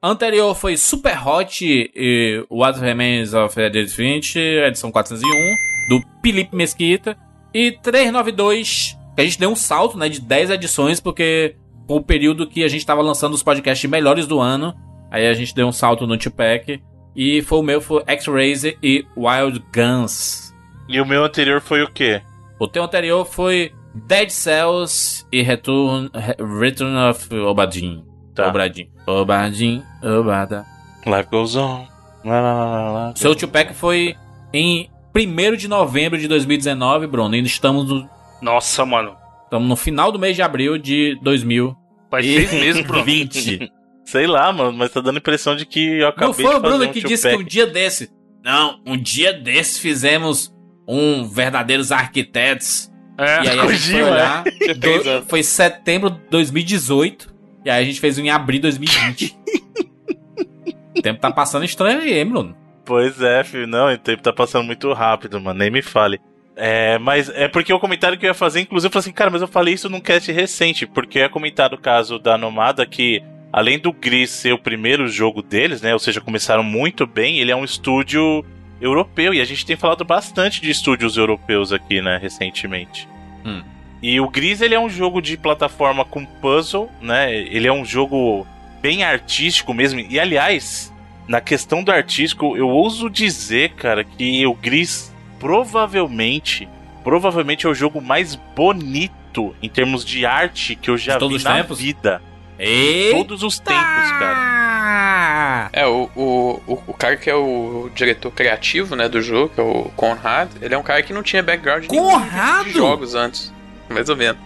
Anterior foi Super Hot e What Remains of Edith Finch, a edição 401, do Felipe Mesquita. E 392, que a gente deu um salto né, de 10 edições, porque foi o período que a gente tava lançando os podcasts melhores do ano. Aí a gente deu um salto no two-pack. E foi o meu, foi X-Razer e Wild Guns. E o meu anterior foi o quê? O tema anterior foi Dead Cells e Return, Re- Return of Obadin. Tá. Obradin. Obadin, Obada. Life goes on. Lá, lá, lá, lá, lá. Seu Tupac foi em 1 de novembro de 2019, Bruno. E estamos no, Nossa, mano. estamos no final do mês de abril de 2020. Faz seis meses, Bruno. Sei lá, mano, mas tá dando a impressão de que eu acabei Não foi de o Bruno um que disse que Tupac. um dia desse. Não, um dia desse fizemos um verdadeiros arquitetos. É, E aí a gente foi né? Três do- foi setembro de 2018. E aí a gente fez um em abril de 2020. o tempo tá passando estranho aí, hein, Bruno? Pois é, filho. Não, o tempo tá passando muito rápido, mano. Nem me fale. É, mas é porque o comentário que eu ia fazer, inclusive, eu falei assim, cara, mas eu falei isso num cast recente, porque eu ia comentar o caso da Nomada que, além do Gris ser o primeiro jogo deles, né? Ou seja, começaram muito bem, ele é um estúdio europeu, e a gente tem falado bastante de estúdios europeus aqui, né, recentemente. Hum. E o Gris, ele é um jogo de plataforma com puzzle, né? Ele é um jogo bem artístico mesmo. E aliás, na questão do artístico, eu ouso dizer, cara, que o Gris provavelmente, provavelmente é o jogo mais bonito em termos de arte que eu já vi na tempos? vida. Eita! Todos os tempos, cara. É, o, o, o, o cara que é o diretor criativo, né, do jogo, que é o Conrad, ele é um cara que não tinha background Conrado? de jogos antes. Mais ou menos.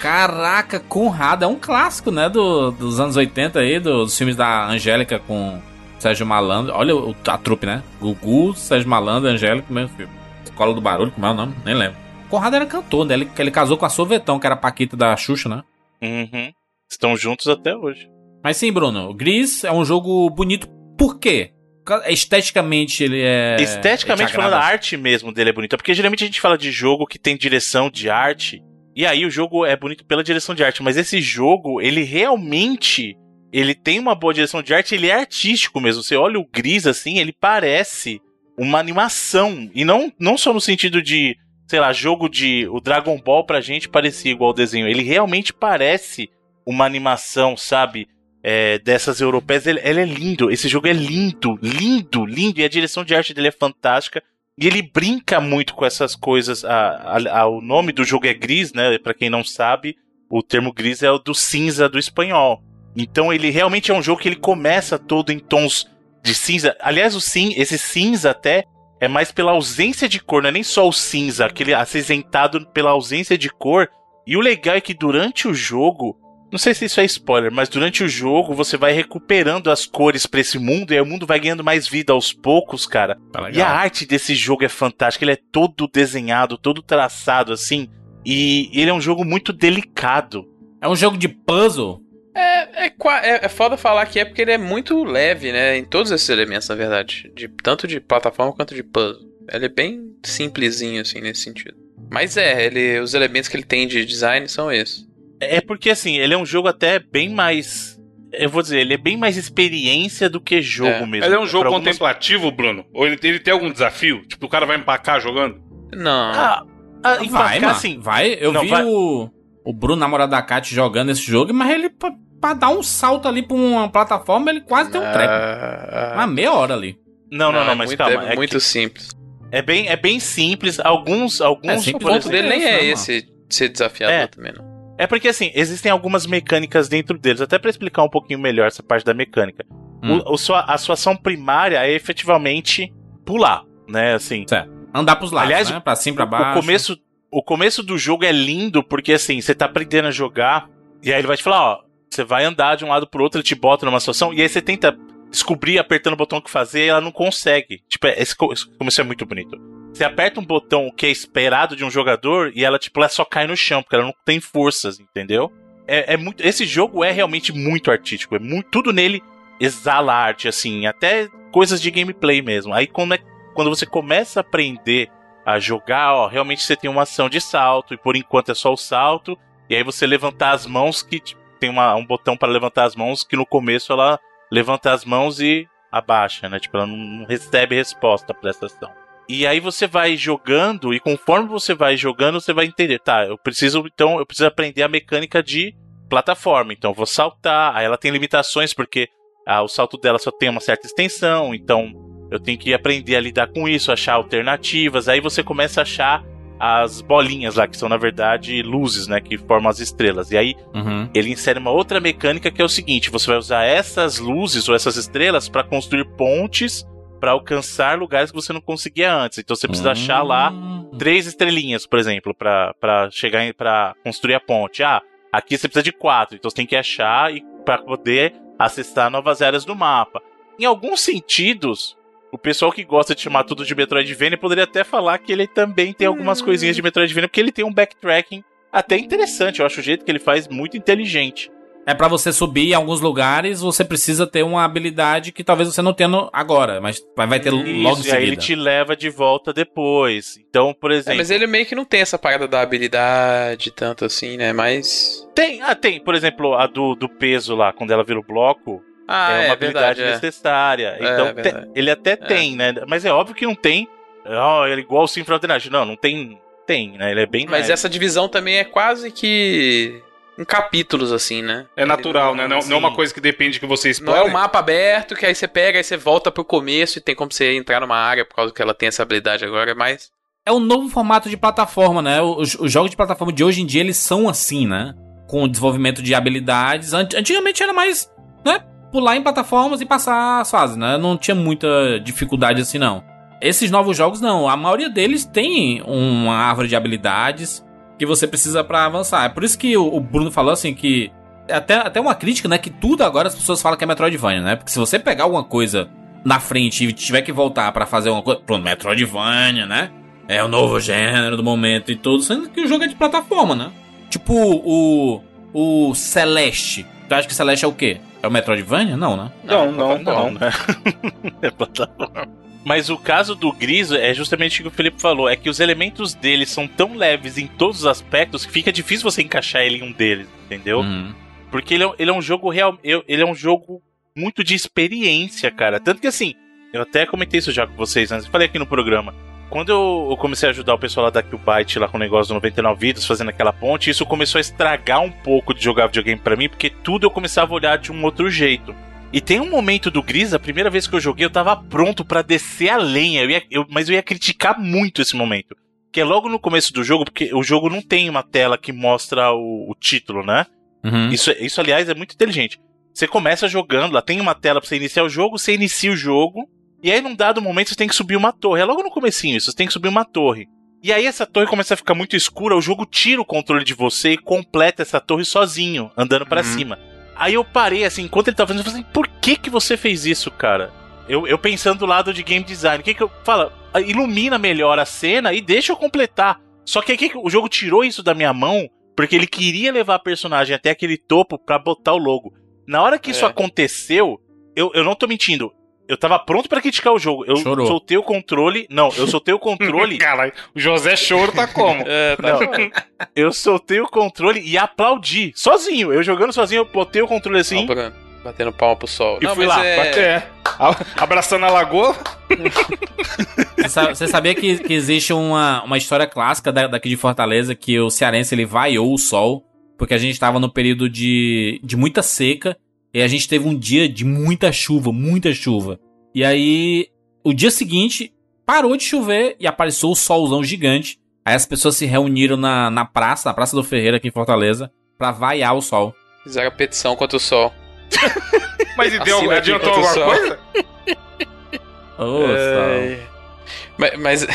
Caraca, Conrado é um clássico, né? do- dos anos 80 aí, dos filmes da Angélica com Sérgio Malandro. Olha o- a trupe, né? Gugu, Sérgio Malandro, Angélica, mesmo filme. Escola do Barulho, como é o nome? Nem lembro. Conrado era cantor, né? Ele, ele casou com a Sorvetão, que era a Paquita da Xuxa, né? Uhum. Estão juntos até hoje. Mas sim, Bruno, o Gris é um jogo bonito. Por quê? Esteticamente ele é. Esteticamente falando, a arte mesmo dele é bonita. Porque geralmente a gente fala de jogo que tem direção de arte. E aí o jogo é bonito pela direção de arte. Mas esse jogo, ele realmente. Ele tem uma boa direção de arte, ele é artístico mesmo. Você olha o gris assim, ele parece uma animação. E não, não só no sentido de, sei lá, jogo de. O Dragon Ball pra gente parecia igual ao desenho. Ele realmente parece uma animação, sabe? é, dessas europeias, ele, ele é lindo. Esse jogo é lindo, lindo, lindo. E a direção de arte dele é fantástica. E ele brinca muito com essas coisas. A, a- a- o nome do jogo é gris, né? Pra quem não sabe, o termo gris é o do cinza do espanhol. Então ele realmente é um jogo que ele começa todo em tons de cinza. Aliás, o sim, esse cinza até é mais pela ausência de cor, não é nem só o cinza, aquele acinzentado pela ausência de cor. E o legal é que durante o jogo, não sei se isso é spoiler, mas durante o jogo você vai recuperando as cores pra esse mundo e aí o mundo vai ganhando mais vida aos poucos, cara. Tá E a arte desse jogo é fantástica, ele é todo desenhado, todo traçado assim, e ele é um jogo muito delicado. É um jogo de puzzle. É, é, é, é foda falar que é porque ele é muito leve, né? Em todos esses elementos, na verdade. De, tanto de plataforma quanto de puzzle. Ele é bem simplesinho, assim, nesse sentido. Mas é, ele, os elementos que ele tem de design são esses. É porque assim, ele é um jogo até bem mais. Eu vou dizer, ele é bem mais experiência do que jogo É. mesmo. Ele é um jogo Pra algumas- contemplativo, Bruno? Ou ele, ele tem algum desafio? Tipo, o cara vai empacar jogando? Não. Ah, ah, vai, embarcar, mano. assim. Vai. Eu Não, vi vai. O, o Bruno, namorado da Kat, jogando esse jogo, mas ele, pra, pra dar um salto ali pra uma plataforma, ele quase tem um treco. Ah, Uma meia hora ali. Não, não, não, é mas muito, calma. É, É, muito que- simples. é bem, é bem simples. Alguns. alguns É, simples, O ponto dele nem é Não, esse, ser desafiador É. também, não. É porque assim, existem algumas mecânicas dentro deles, até pra explicar um pouquinho melhor essa parte da mecânica. Hum. O, o sua, a sua ação primária é efetivamente pular, né? Assim, Andar pros lados, Aliás, né? Pra cima, pra baixo. o começo, o começo do jogo é lindo porque assim, você tá aprendendo a jogar e aí ele vai te falar, ó, você vai andar de um lado pro outro, ele te bota numa situação e aí você tenta descobrir apertando o botão que fazer e ela não consegue. Tipo, esse, co- esse começo é muito bonito. Você aperta um botão que é esperado de um jogador e ela tipo ela só cai no chão porque ela não tem forças, entendeu? É, é muito, esse jogo é realmente muito artístico, é muito tudo nele exala arte assim, até coisas de gameplay mesmo. Aí quando é quando você começa a aprender a jogar, ó, realmente você tem uma ação de salto, e por enquanto é só o salto, e aí você levantar as mãos, que tipo, tem uma- um botão para levantar as mãos, que no começo ela levanta as mãos e abaixa, né? Tipo, ela não, recebe resposta pra essa ação. E aí você vai jogando, e conforme você vai jogando, você vai entender, tá, eu preciso, então, eu preciso aprender a mecânica de plataforma, então eu vou saltar, aí ela tem limitações, porque ah, o salto dela só tem uma certa extensão, então eu tenho que aprender a lidar com isso, achar alternativas. Aí você começa a achar as bolinhas lá, que são na verdade luzes, né? Que formam as estrelas. E aí Uhum. ele insere uma outra mecânica que é o seguinte: você vai usar essas luzes ou essas estrelas para construir pontes para alcançar lugares que você não conseguia antes. Então você precisa achar lá três estrelinhas, por exemplo, pra chegar para construir a ponte. Ah, aqui você precisa de quatro, então você tem que achar e para poder acessar novas áreas do mapa. Em alguns sentidos, o pessoal que gosta de chamar tudo de Metroidvania poderia até falar que ele também tem algumas coisinhas de Metroidvania, porque ele tem um backtracking até interessante. Eu acho o jeito que ele faz muito inteligente. É pra você subir em alguns lugares, você precisa ter uma habilidade que talvez você não tenha agora, mas vai ter logo em Isso, e aí ele seguida. te leva de volta depois. Então, por É, exemplo. mas ele meio que não tem essa parada da habilidade tanto assim, né? Mas. Tem, ah, tem, por exemplo, a do, do peso lá, quando ela vira o bloco, Ah, é é, uma habilidade verdade. É. necessária. Então, É, te- verdade. ele até tem, né? Mas é óbvio que não tem. Ó, ele é igual o Night. Não, não tem. Tem, né? Ele é bem Mas leve. essa divisão também é quase que. Em capítulos, assim, né? É natural, né? Não, não é uma coisa que depende que você Não explore. é um mapa aberto que aí você pega, aí você volta pro começo e tem como você entrar numa área por causa que ela tem essa habilidade agora, mas. É um novo formato de plataforma, né? Os, os jogos de plataforma de hoje em dia, eles são assim, né? Com o desenvolvimento de habilidades. Ant- Antigamente era mais, né? Pular em plataformas e passar as fases, né? Não tinha muita dificuldade assim, não. Esses novos jogos, não. A maioria deles tem uma árvore de habilidades que você precisa pra avançar. É por isso que o, o Bruno falou assim que... é Até, até uma crítica, né? Que tudo agora as pessoas falam que é Metroidvania, né? Porque se você pegar alguma coisa na frente e tiver que voltar pra fazer uma coisa... Pronto, Metroidvania, né? É o novo gênero do momento e tudo, sendo que o jogo é de plataforma, né? Tipo o. O Celeste. Tu acha que Celeste é o quê? É o Metroidvania? Não, né? Não, não, não. né? é plataforma. Mas o caso do Griso é justamente o que o Felipe falou: é que os elementos dele são tão leves em todos os aspectos que fica difícil você encaixar ele em um deles, entendeu? Uhum. Porque ele é, ele é um jogo real. Ele é um jogo muito de experiência, cara. Tanto que assim, eu até comentei isso já com vocês antes. Falei aqui no programa. Quando eu, eu comecei a ajudar o pessoal lá da Qbyte lá com o negócio do 99 vidas, fazendo aquela ponte, isso começou a estragar um pouco de jogar videogame pra mim, porque tudo eu começava a olhar de um outro jeito. E tem um momento do Gris, a primeira vez que eu joguei, eu tava pronto pra descer a lenha, eu ia- eu- mas eu ia criticar muito esse momento. Que é logo no começo do jogo, porque o jogo não tem uma tela que mostra o- o título, né? Uhum. Isso, isso, aliás, é muito inteligente. Você começa jogando, lá tem uma tela pra você iniciar o jogo, você inicia o jogo, e aí num dado momento você tem que subir uma torre. É logo no comecinho isso, você tem que subir uma torre. E aí essa torre começa a ficar muito escura, o jogo tira o controle de você e completa essa torre sozinho, andando pra Uhum. cima. Aí eu parei assim, enquanto ele tava fazendo, eu falei assim, por que que você fez isso, cara? Eu, eu pensando do lado de game design, o que que eu... Fala, ilumina melhor a cena e deixa eu completar. Só que que o jogo tirou isso da minha mão porque ele queria levar a personagem até aquele topo pra botar o logo. Na hora que isso É. aconteceu, eu, eu não tô mentindo. Eu tava pronto pra criticar o jogo. Eu Chorou. soltei o controle. Não, eu soltei o controle. Caralho, o José Choro tá como? É, tá Não. eu soltei o controle e aplaudi. Sozinho. Eu jogando sozinho, eu botei o controle assim. Batendo palma pro sol. E fui lá, é... Abraçando a lagoa. Você sa- Você sabia que, que existe uma, uma história clássica da- daqui de Fortaleza que o cearense ele vaiou o sol porque a gente estava no período de, de muita seca e a gente teve um dia de muita chuva, muita chuva. E aí, o dia seguinte, parou de chover e apareceu o solzão gigante. Aí as pessoas se reuniram na, na praça, na Praça do Ferreira aqui em Fortaleza, pra vaiar o sol. Fizeram a petição contra o sol. Mas e deu, adiantou alguma só. coisa? Ô, É. Mas, mas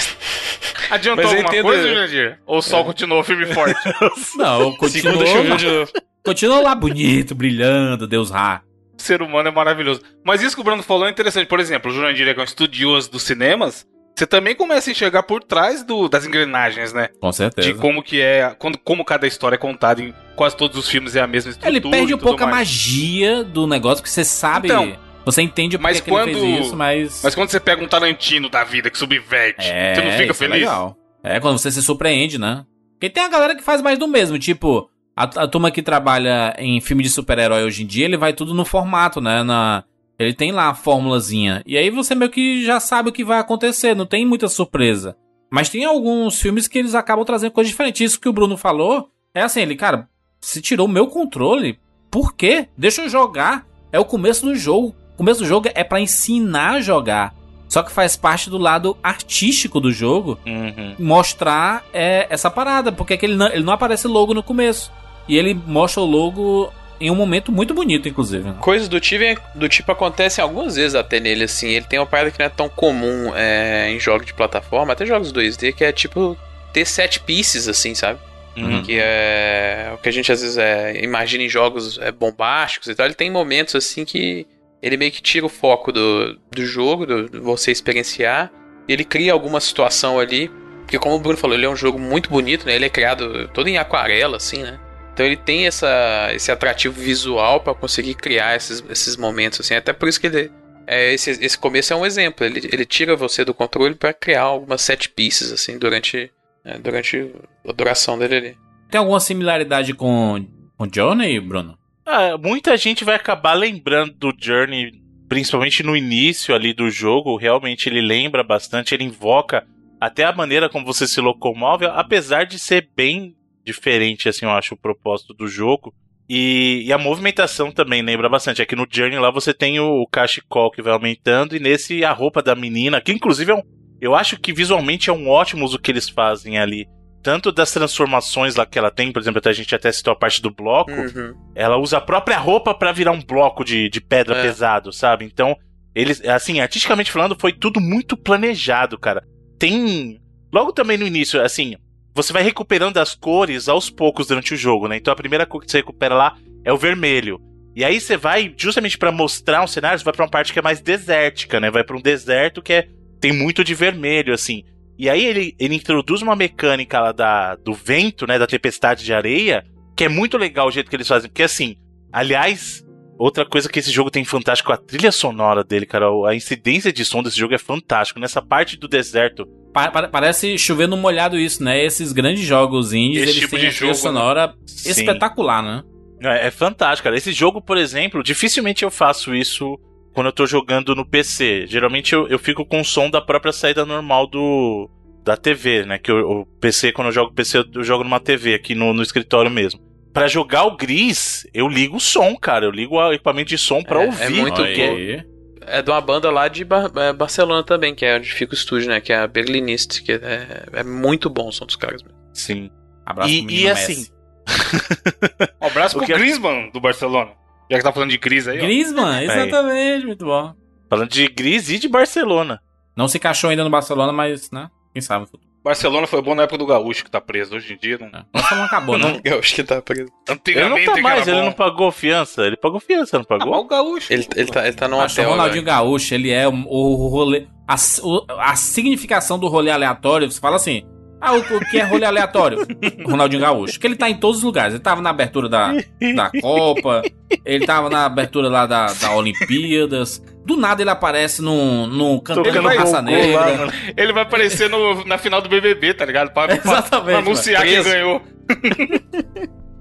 Adiantou Mas alguma entendo- coisa, Jandir? Ou o sol continuou firme e forte? Não, segunda continuou, choveu de novo. Continuou lá bonito, brilhando, Deus Rá. O ser humano é maravilhoso. Mas isso que o Bruno falou é interessante. Por exemplo, o Jurandir é um estudioso dos cinemas. Você também começa a enxergar por trás do- das engrenagens, né? Com certeza. De como que é, quando, como cada história é contada em quase todos os filmes é a mesma estrutura. Ele perde um pouco a mais. magia do negócio, porque você sabe. Então, você entende mas que que ele quando- fez isso, mas. Mas quando você pega um Tarantino da vida que subverte, é, você não fica é feliz? legal. É, quando você se surpreende, né? Porque tem a galera que faz mais do mesmo, tipo, a, a turma que trabalha em filme de super-herói hoje em dia, ele vai tudo no formato, né? Na, ele tem lá a formulazinha. E aí você meio que já sabe o que vai acontecer, não tem muita surpresa. Mas tem alguns filmes que eles acabam trazendo coisas diferentes. Isso que o Bruno falou é assim, ele, cara, se tirou o meu controle, por quê? Deixa eu jogar. É o começo do jogo. O começo do jogo é pra ensinar a jogar. Só que faz parte do lado artístico do jogo Uhum. mostrar é, essa parada, porque é que ele não, ele não aparece logo no começo. E ele mostra o logo em um momento muito bonito, inclusive. né? Coisas do tipo, do tipo acontecem algumas vezes até nele, assim. Ele tem uma parada que não é tão comum é, em jogos de plataforma, até jogos 2D, que é tipo ter set pieces, assim, sabe? Uhum. Que é o que a gente às vezes é, imagina em jogos é, bombásticos e tal. Ele tem momentos assim que ele meio que tira o foco do, do jogo, do, do você experienciar. E ele cria alguma situação ali. Porque como o Bruno falou, ele é um jogo muito bonito, né? Ele é criado todo em aquarela, assim, né? Então ele tem essa, esse atrativo visual pra conseguir criar esses, esses momentos, assim. Até por isso que ele. É, esse, esse começo é um exemplo. Ele, ele tira você do controle pra criar algumas set pieces, assim, durante, é, durante a duração dele ali. Tem alguma similaridade com, com Johnny, Bruno? Ah, muita gente vai acabar lembrando do Journey, principalmente no início ali do jogo. Realmente ele lembra bastante, ele invoca até a maneira como você se locomove, apesar de ser bem diferente, assim, eu acho, o propósito do jogo. E, e a movimentação também lembra bastante. Aqui no Journey lá você tem o, o cachecol que vai aumentando, e nesse a roupa da menina, que inclusive é um. Eu acho que visualmente é um ótimo uso que eles fazem ali. Tanto das transformações lá que ela tem, por exemplo, até a gente até citou a parte do bloco. Uhum. Ela usa a própria roupa pra virar um bloco de, de pedra É. pesado, sabe? Então, eles, assim, artisticamente falando, foi tudo muito planejado, cara. Tem. Logo também no início, assim, você vai recuperando as cores aos poucos durante o jogo, né? Então a primeira cor que você recupera lá é o vermelho. E aí você vai, justamente pra mostrar um cenário, você vai pra uma parte que é mais desértica, né? Vai pra um deserto que é, tem muito de vermelho, assim. E aí ele, ele introduz uma mecânica lá da, do vento, né? Da tempestade de areia, que é muito legal o jeito que eles fazem. Porque assim, aliás, outra coisa que esse jogo tem fantástico, a trilha sonora dele, cara. A incidência de som desse jogo é fantástico. Nessa parte do deserto. Pa- pa- parece chover no molhado isso, né? Esses grandes jogos indies, Esse eles tipo têm de jogo, né? sonora Sim. espetacular, né? É, é fantástico, cara. Esse jogo, por exemplo, dificilmente eu faço isso quando eu tô jogando no PC. Geralmente eu, eu fico com o som da própria saída normal do da TV, né? Que o, o PC, quando eu jogo PC, eu, eu jogo numa TV aqui no, no escritório mesmo. Pra jogar o Gris, eu ligo o som, cara. Eu ligo o equipamento de som pra É, é ouvir. muito Olha porque- aí. É de uma banda lá de Bar- é, Barcelona também, que é onde fica o estúdio, né? Que é a Berlinist, que é, é muito bom o som dos caras. mesmo. Sim. Abraço E- pro e assim. Um abraço O pro é- Griezmann do Barcelona. Já que tá falando de Gris aí, ó. Griezmann, exatamente, muito bom. Falando de Gris e de Barcelona. Não se encaixou ainda no Barcelona, mas, né? Quem sabe no futuro. Barcelona foi bom na época do Gaúcho, que tá preso. Hoje em dia, não... É. O Barcelona acabou, né? Eu acho que tá preso. Ele Antigamente não tá mais, ele bom. não pagou fiança. Ele pagou fiança, não Ah, pagou? o Gaúcho. Ele, ele, tá, ele tá num Acho que o hotel. Ronaldinho. Gaúcho, ele é o, o rolê. A, o- a significação do rolê aleatório, você fala assim. Ah, o, que é rolê aleatório? Ronaldinho Gaúcho. Que ele tá em todos os lugares. Ele tava na abertura da, da Copa, ele tava na abertura lá da, da Olimpíadas. Do nada ele aparece num cantando Ele vai- raça lá, negra. mano. Ele vai aparecer no- na final do BBB, tá ligado? Pra, pra- Exatamente, pra anunciar mano. quem ganhou.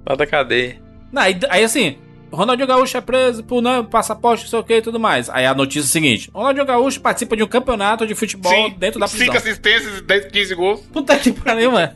Lá da cadeia. Não, aí, aí assim, Ronaldinho Gaúcho é preso por não, passaporte, não sei o que e tudo mais. Aí a notícia é a seguinte: Ronaldinho Gaúcho participa de um campeonato de futebol dentro da prisão. Cinco assistências e 10, 15 gols. Puta que pariu, mano.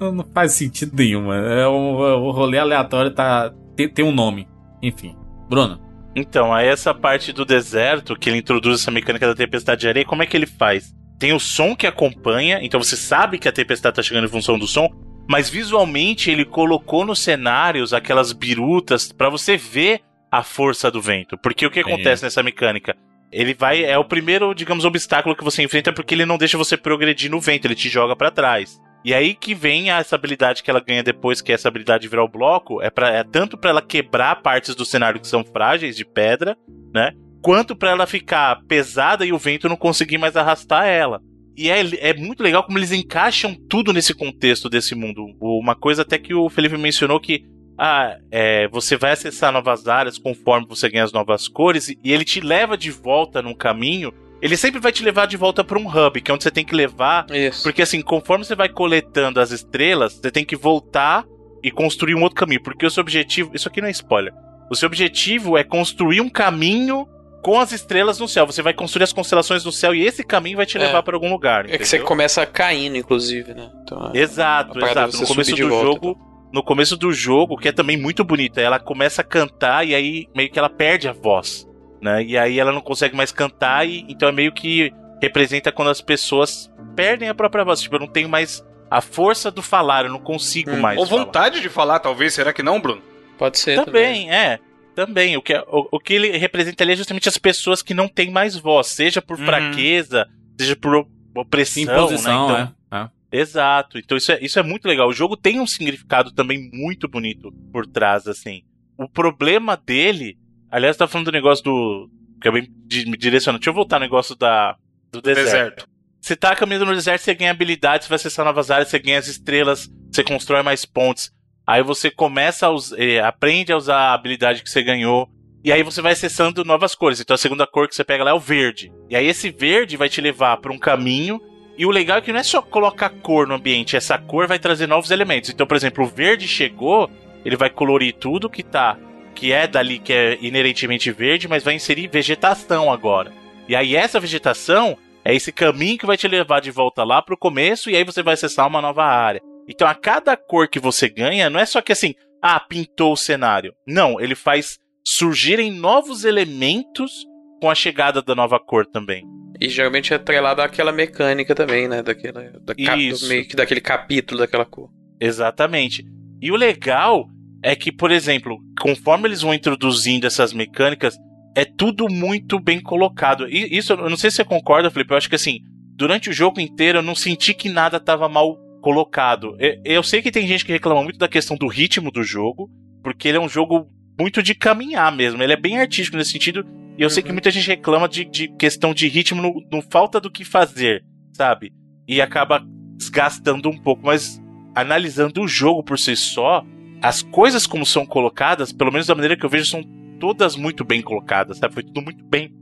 não, faz sentido nenhum, mano. É o, é o rolê aleatório tá, tem, tem um nome. Enfim. Bruno. Então, aí essa parte do deserto, que ele introduz essa mecânica da tempestade de areia, como é que ele faz? Tem o som que acompanha, então você sabe que a tempestade tá chegando em função do som, mas visualmente ele colocou nos cenários aquelas birutas pra você ver a força do vento. Porque o que acontece nessa mecânica? Ele vai. É o primeiro, digamos, obstáculo que você enfrenta porque ele não deixa você progredir no vento, ele te joga pra trás. E aí que vem essa habilidade que ela ganha depois, que é essa habilidade de virar o bloco, é, pra, é tanto pra ela quebrar partes do cenário que são frágeis de pedra, né? Quanto pra ela ficar pesada e o vento não conseguir mais arrastar ela. E é, é muito legal como eles encaixam tudo nesse contexto desse mundo. Uma coisa até que o Felipe mencionou que ah, é, você vai acessar novas áreas conforme você ganha as novas cores, e ele te leva de volta num caminho. Ele sempre vai te levar de volta pra um hub, que é onde você tem que levar Isso. porque assim, conforme você vai coletando as estrelas, você tem que voltar e construir um outro caminho. Porque o seu objetivo. Isso aqui não é spoiler. O seu objetivo é construir um caminho com as estrelas no céu. Você vai construir as constelações no céu e esse caminho vai te É. levar para algum lugar. É que você entendeu? começa caindo, inclusive, né? Então, é- Exato, é exato. No começo do volta, jogo. No começo do jogo, que é também muito bonita, ela começa a cantar e aí meio que ela perde a voz. né? E aí ela não consegue mais cantar, e então é meio que representa quando as pessoas perdem a própria voz. Tipo, eu não tenho mais a força do falar, eu não consigo Hum. mais. Ou falar. vontade de falar, talvez. Será que não, Bruno? Pode ser Também, é. Também. O que, é- o, o que ele representa ali é justamente as pessoas que não têm mais voz, seja por Uhum. fraqueza, seja por op- opressão, Imposição, né? Então, é. é. Exato. Então isso é, isso é muito legal. O jogo tem um significado também muito bonito por trás, assim. O problema dele. Aliás, tá falando do negócio do. Que eu bem me direcionando. Deixa eu voltar no negócio da. Do deserto. Deserto. Você tá caminhando no deserto, você ganha habilidades, você vai acessar novas áreas, você ganha as estrelas, você constrói mais pontes. Aí você começa a usar, aprende a usar a habilidade que você ganhou. E aí você vai acessando novas cores. Então a segunda cor que você pega lá é o verde. E aí esse verde vai te levar para um caminho. E o legal é que não é só colocar cor no ambiente, essa cor vai trazer novos elementos. Então, por exemplo, o verde chegou, ele vai colorir tudo que tá, que é dali, que é inerentemente verde, mas vai inserir vegetação agora. E aí essa vegetação é esse caminho que vai te levar de volta lá pro começo e aí você vai acessar uma nova área. Então a cada cor que você ganha, não é só que assim, ah, pintou o cenário. Não, ele faz surgirem novos elementos com a chegada da nova cor também. E geralmente é atrelado àquela mecânica também, né? Daquela, da cap- meio que daquele capítulo daquela cor. Exatamente. E o legal é que, por exemplo, conforme eles vão introduzindo essas mecânicas, é tudo muito bem colocado. E isso, eu não sei se você concorda, Felipe, eu acho que assim, durante o jogo inteiro eu não senti que nada estava mal colocado. Eu, sei que tem gente que reclama muito da questão do ritmo do jogo, porque ele é um jogo muito de caminhar mesmo. Ele é bem artístico nesse sentido. E eu sei que muita gente reclama de, de questão de ritmo, no, no falta do que fazer, sabe? E acaba desgastando um pouco. Mas analisando o jogo por si só, as coisas como são colocadas, pelo menos da maneira que eu vejo, são todas muito bem colocadas, sabe? Foi tudo muito bem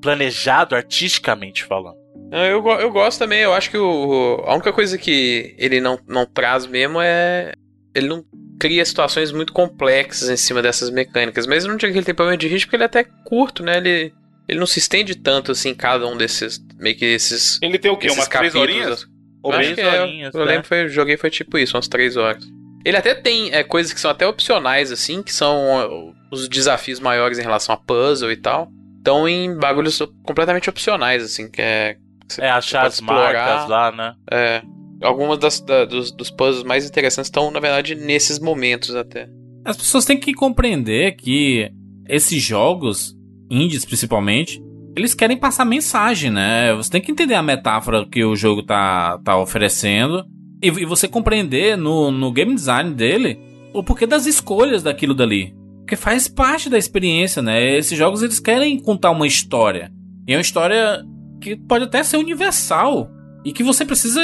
planejado, artisticamente falando. Ah, Eu, eu gosto também, eu acho que o, a única coisa que ele não, não traz mesmo é. Ele não cria situações muito complexas em cima dessas mecânicas. Mas eu não digo que ele tem problema de ritmo, porque ele é até curto, né? Ele, ele não se estende tanto assim, cada um desses. Meio que esses. Ele tem o quê? Umas três capítulos. horinhas? Eu Três acho que é, horinhas, eu né? lembro foi, joguei foi tipo isso, umas três horas. Ele até tem é, coisas que são até opcionais, assim, que são os desafios maiores em relação a puzzle e tal. Estão em bagulhos completamente opcionais, assim, que é. Que você É, achar as marcas lá, né? É. Algumas das, da- dos, dos puzzles mais interessantes estão, na verdade, nesses momentos até. As pessoas têm que compreender que esses jogos, indies principalmente, eles querem passar mensagem, né? Você tem que entender a metáfora que o jogo tá, tá oferecendo e, e você compreender no, no game design dele o porquê das escolhas daquilo dali. Porque faz parte da experiência, né? Esses jogos eles querem contar uma história. E é uma história que pode até ser universal e que você precisa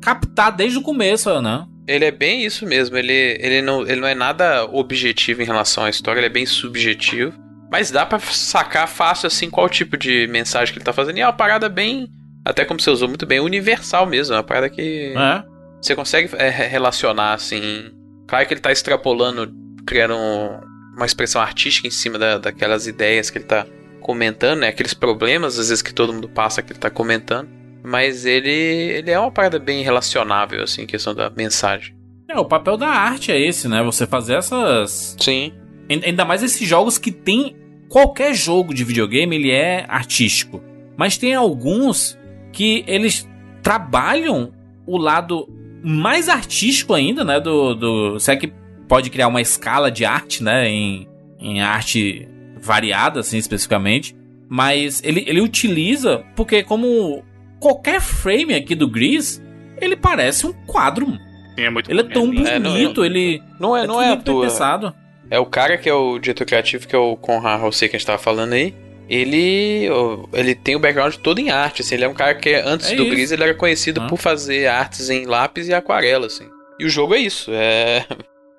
captar desde o começo, né? Ele é bem isso mesmo, ele, ele, não, ele não é nada objetivo em relação à história, ele é bem subjetivo. Mas dá pra sacar fácil, assim, qual tipo de mensagem que ele tá fazendo. E é uma parada bem, até como você usou muito bem, universal mesmo. É uma parada que É. você consegue é, relacionar, assim. Claro que ele tá extrapolando, criando um- uma expressão artística em cima da, daquelas ideias que ele tá comentando, né? Aqueles problemas, às vezes, que todo mundo passa que ele tá comentando. Mas ele, ele é uma parada bem relacionável, assim, em questão da mensagem. É, o papel da arte é esse, né? Você fazer essas. Sim. Ain- Ainda mais esses jogos que tem. Qualquer jogo de videogame ele é artístico. Mas tem alguns que eles trabalham o lado mais artístico ainda, né? Do. do se é que pode criar uma escala de arte, né? Em, em arte variada, assim, especificamente. Mas ele, ele utiliza. Porque, como qualquer frame aqui do Gris, ele parece um quadro. Sim, é muito Ele é tão bonito. É, não, ele. Não é, é não é à toa. pensado. É o cara que é o diretor criativo, que é o Conrad Rosset que a gente tava falando aí. Ele, ele tem o background todo em arte, assim. Ele é um cara que antes É do isso. Gris ele era conhecido Ah. por fazer artes em lápis e aquarela, assim. E o jogo é isso, é...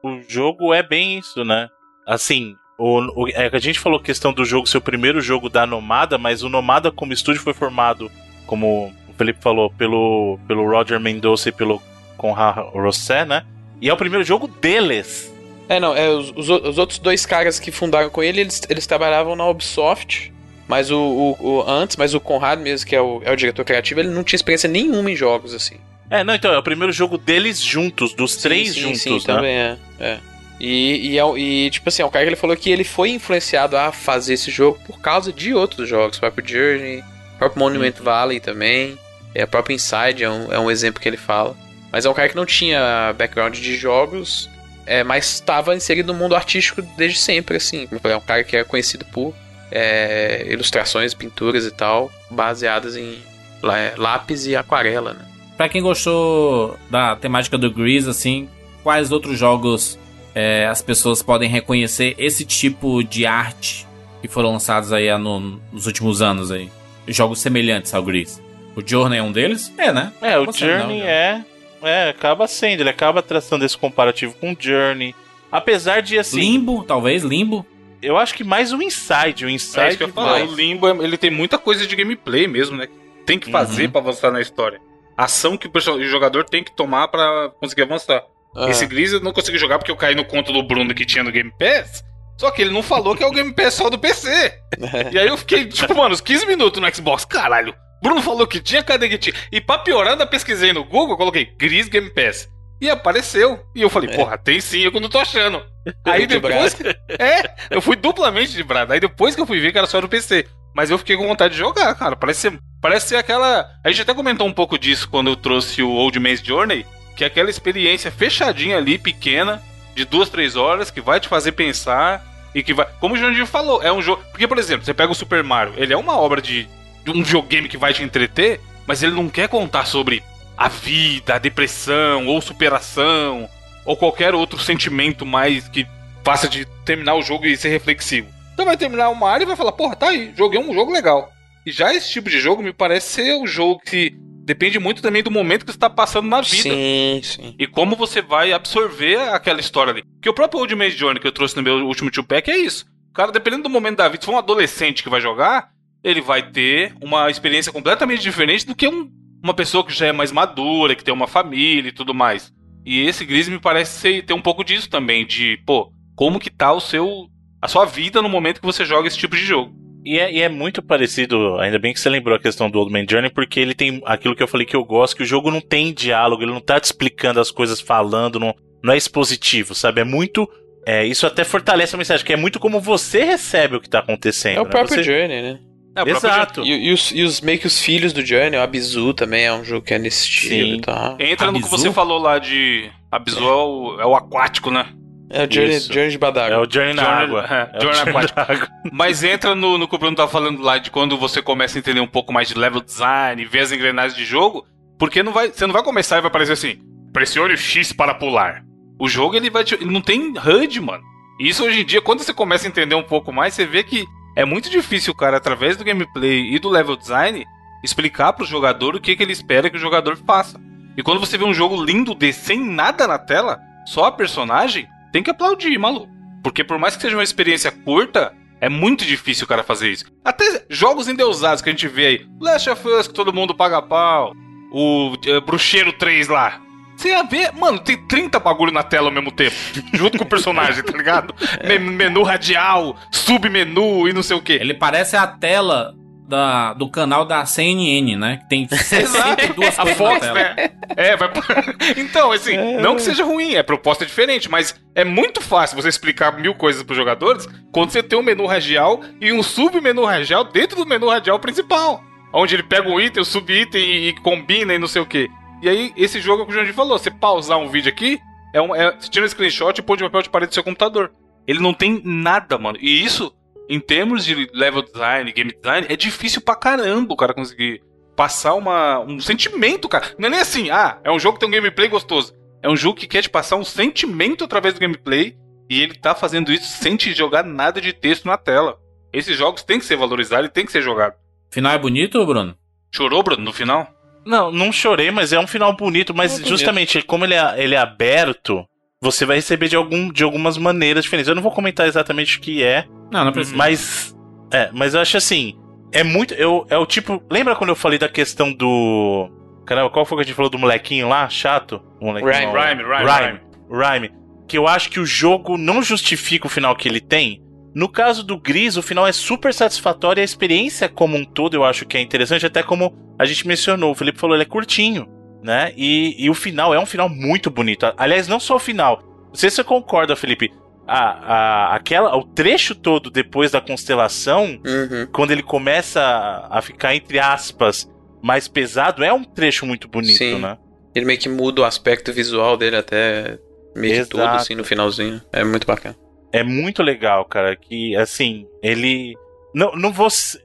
o jogo é bem isso, né? Assim, o, o- é a gente falou questão do jogo ser o primeiro jogo da Nomada, mas o Nomada como estúdio foi formado, como o Felipe falou, pelo, pelo Roger Mendoza e pelo Conrad Rosset, né? E é o primeiro jogo deles. É, não, é, os, os os outros dois caras que fundaram com ele, eles, eles trabalhavam na Ubisoft, mas o, o- o- antes, mas o Conrad mesmo, que é o, é o diretor criativo, ele não tinha experiência nenhuma em jogos, assim. É, não, então, é o primeiro jogo deles juntos, dos três sim, juntos, sim, né? também é, é. E, e, é- e, tipo assim, é um cara que ele falou que ele foi influenciado a fazer esse jogo por causa de outros jogos, o próprio Journey, o próprio Monument Valley também, é, o próprio Inside é um, é um exemplo que ele fala. Mas é um cara que não tinha background de jogos, é, mas estava inserido no mundo artístico desde sempre, assim. É um cara que é conhecido por é, ilustrações, pinturas e tal, baseadas em lá- lápis e aquarela, né? Pra quem gostou da temática do Grease, assim, quais outros jogos é, as pessoas podem reconhecer esse tipo de arte que foram lançados aí no- nos últimos anos aí? Jogos semelhantes ao Grease. O Journey é um deles? É, né? É, o Você Journey não, é. É, acaba sendo, ele acaba traçando esse comparativo com o Journey. Apesar de, assim, Limbo, talvez, Limbo. eu acho que mais o Inside. O É Inside isso que eu ia falar. mais. O Limbo, ele tem muita coisa de gameplay mesmo, né? Tem que fazer Uhum. pra avançar na história. Ação que o jogador tem que tomar pra conseguir avançar. Ah. Esse Gris eu não consegui jogar porque eu caí no conto do Bruno que tinha no Game Pass. Só que ele não falou que é o Game Pass só do PC. E aí eu fiquei, tipo, mano, uns 15 minutos no Xbox. Caralho, Bruno falou que tinha, cadê que tinha? E pra piorar, ainda pesquisei no Google, coloquei Gris Game Pass. E apareceu. E eu falei, É. porra, tem sim, eu que não tô achando. Aí De depois. É, eu fui duplamente de brada. Aí depois que eu fui ver que era só no PC. Mas eu fiquei com vontade de jogar, cara. Parece ser, parece ser aquela. A gente até comentou um pouco disso quando eu trouxe o Old Man's Journey. Que é aquela experiência fechadinha ali, pequena, de duas, três horas, que vai te fazer pensar. E que vai. Como o Jandir falou, é um jogo. Porque, por exemplo, você pega o Super Mario, ele é uma obra de, de um videogame que vai te entreter, mas ele não quer contar sobre a vida, a depressão, ou superação, ou qualquer outro sentimento mais que faça de terminar o jogo e ser reflexivo. Então vai terminar o Mario e vai falar, porra, tá aí, joguei um jogo legal. E já esse tipo de jogo me parece ser o jogo que depende muito também do momento que você tá passando na vida. Sim, sim. E como você vai absorver aquela história ali. Porque o próprio Old Man's Journey que eu trouxe no meu último two pack é isso. O cara, dependendo do momento da vida, se for um adolescente que vai jogar, ele vai ter uma experiência completamente diferente do que um- uma pessoa que já é mais madura, que tem uma família e tudo mais. E esse Gris me parece ser- ter um pouco disso também, de, pô, como que tá o seu. a sua vida no momento que você joga esse tipo de jogo. E é, e é muito parecido, ainda bem que você lembrou a questão do Old Man Journey, porque ele tem aquilo que eu falei que eu gosto, que o jogo não tem diálogo, ele não tá te explicando as coisas falando, não, não é expositivo, sabe? É muito. É, isso até fortalece a mensagem, que é muito como você recebe o que tá acontecendo. É o né? próprio Você- Journey, né? É, o próprio Exato. E, e os, e os meio que os filhos do Journey, o Abizu também é um jogo que é nesse estilo Sim. e tal. Entra no que Abzu? você falou lá de. Abzu é o, é o aquático, né? É o Journey, Isso. Journey de. É o Journey na Journey- água. é, É o Journey Journey aquático. na água. Mas entra no, no que o Bruno tava falando lá de quando você começa a entender um pouco mais de level design, ver as engrenagens de jogo, porque não vai, você não vai começar e vai aparecer assim, pressione o X para pular. O jogo ele vai te, ele não tem HUD, mano. E isso hoje em dia, quando você começa a entender um pouco mais, você vê que é muito difícil o cara, através do gameplay e do level design, explicar pro jogador o que, que ele espera que o jogador faça. E quando você vê um jogo lindo desse, sem nada na tela, só a personagem, tem que aplaudir, maluco. Porque por mais que seja uma experiência curta, é muito difícil o cara fazer isso. Até jogos endeusados que a gente vê aí. Last of Us, que todo mundo paga pau. O eh, Bruxeiro 3 lá. Você ia ver, mano, tem 30 bagulho na tela ao mesmo tempo. junto com o personagem, tá ligado? Me- Menu radial, submenu e não sei o que. Ele parece a tela da, do canal da CNN, né? Que tem 62 A Fox, tela. né? É, vai. então, assim, não que seja ruim, é proposta diferente, mas é muito fácil você explicar mil coisas pros jogadores quando você tem um menu radial e um submenu radial dentro do menu radial principal. Onde ele pega um item, o sub-item e, e combina e não sei o que. E aí, esse jogo é o que o Jandir falou: você pausar um vídeo aqui, é um, é, você tira um screenshot e põe de papel de parede do seu computador. Ele não tem nada, mano. E isso, em termos de level design, game design, é difícil pra caramba o cara conseguir passar uma, um sentimento, cara. Não é nem assim, ah, é um jogo que tem um gameplay gostoso. É um jogo que quer te passar um sentimento através do gameplay e ele tá fazendo isso sem te jogar nada de texto na tela. Esses jogos têm que ser valorizados e tem que ser jogado. Final é bonito, Bruno? Chorou, Bruno, no final? Não, não chorei, mas é um final bonito. Mas É bonito. justamente, como ele é, ele é aberto, você vai receber de, algum, de algumas maneiras diferentes. Eu não vou comentar exatamente o que é, Não, não precisa. mas. É, mas eu acho assim. É muito. Eu, é o tipo. Lembra quando eu falei da questão do. Caramba, qual foi que a gente falou do molequinho lá? Chato? O molequinho, Rhyme, lá. Rhyme, Rhyme, Rhyme. Rhyme. Que eu acho que o jogo não justifica o final que ele tem. No caso do Gris, o final é super satisfatório e a experiência como um todo eu acho que é interessante, até como a gente mencionou. O Felipe falou, ele é curtinho, né? E, e o final é um final muito bonito. Aliás, não só o final. Não sei se você concorda, Felipe. A, a, aquela, o trecho todo depois da constelação, Uhum. quando ele começa a, a ficar, entre aspas, mais pesado, é um trecho muito bonito, Sim. né? Ele meio que muda o aspecto visual dele até meio de Exato. tudo, assim, no finalzinho. É muito bacana. É muito legal, cara. Que, assim, ele. Não, não vou. Se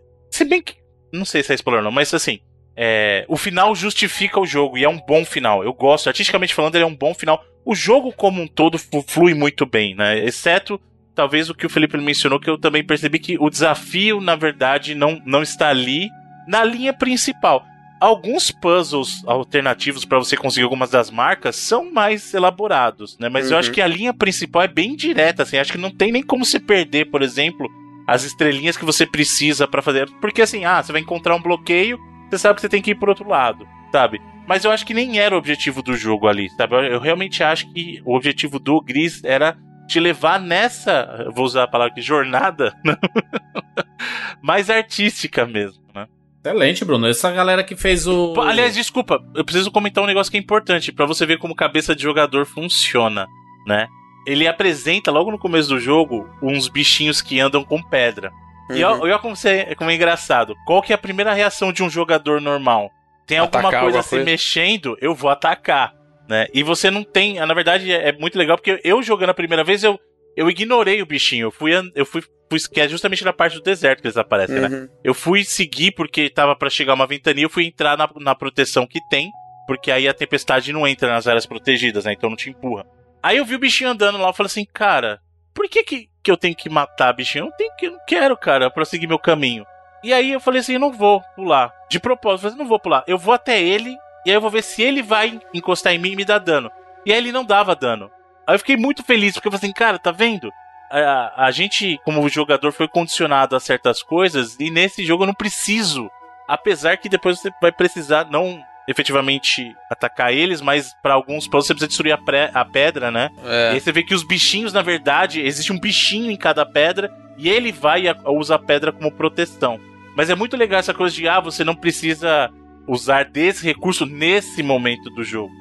bem que. Não sei se é spoiler ou não, mas assim. É, o final justifica o jogo e é um bom final. Eu gosto, artisticamente falando, ele é um bom final. O jogo como um todo flui muito bem, né? Exceto, talvez, o que o Felipe mencionou, que eu também percebi que o desafio, na verdade, não, não está ali na linha principal. Alguns puzzles alternativos para você conseguir algumas das marcas são mais elaborados, né? Mas eu Uhum. acho que a linha principal é bem direta, assim. Acho que não tem nem como você perder, por exemplo, as estrelinhas que você precisa para fazer. Porque assim, ah, você vai encontrar um bloqueio, você sabe que você tem que ir pro outro lado, sabe? Mas eu acho que nem era o objetivo do jogo ali, sabe? Eu, realmente acho que o objetivo do Gris era te levar nessa, vou usar a palavra aqui, jornada, mais artística mesmo, né? Excelente, Bruno. Essa galera que fez o. Aliás, desculpa, eu preciso comentar um negócio que é importante pra você ver como cabeça de jogador funciona, né? Ele apresenta logo no começo do jogo uns bichinhos que andam com pedra. E Uhum. olha olha como, você, como é engraçado. Qual que é a primeira reação de um jogador normal? Tem alguma Atacar coisa se coisa? mexendo, eu vou atacar, né? E você não tem, na verdade é, é muito legal porque eu jogando a primeira vez eu eu ignorei o bichinho. Eu fui eu fui, fui que é justamente na parte do deserto que eles aparecem, né? Uhum. Eu fui seguir porque tava pra chegar uma ventania, eu fui entrar na, na proteção que tem, porque aí a tempestade não entra nas áreas protegidas, né? Então não te empurra. Aí eu vi o bichinho andando lá, eu falei assim, cara, por que que, que eu tenho que matar bichinho? Eu tenho que, eu não quero, cara, pra seguir meu caminho. E aí eu falei assim, eu não vou pular. De propósito, eu falei assim, não vou pular. Eu vou até ele, e aí eu vou ver se ele vai encostar em mim e me dar dano. E aí ele não dava dano. Aí eu fiquei muito feliz, porque eu falei assim, cara, tá vendo? A, a gente, como jogador, foi condicionado a certas coisas, e nesse jogo eu não preciso. Apesar que depois você vai precisar, não efetivamente atacar eles, mas pra alguns puzzles você precisa destruir a, pré- a pedra, né? E É. aí você vê que os bichinhos, na verdade, existe um bichinho em cada pedra, e ele vai e a- usa a pedra como proteção. Mas é muito legal essa coisa de, ah, você não precisa usar desse recurso nesse momento do jogo.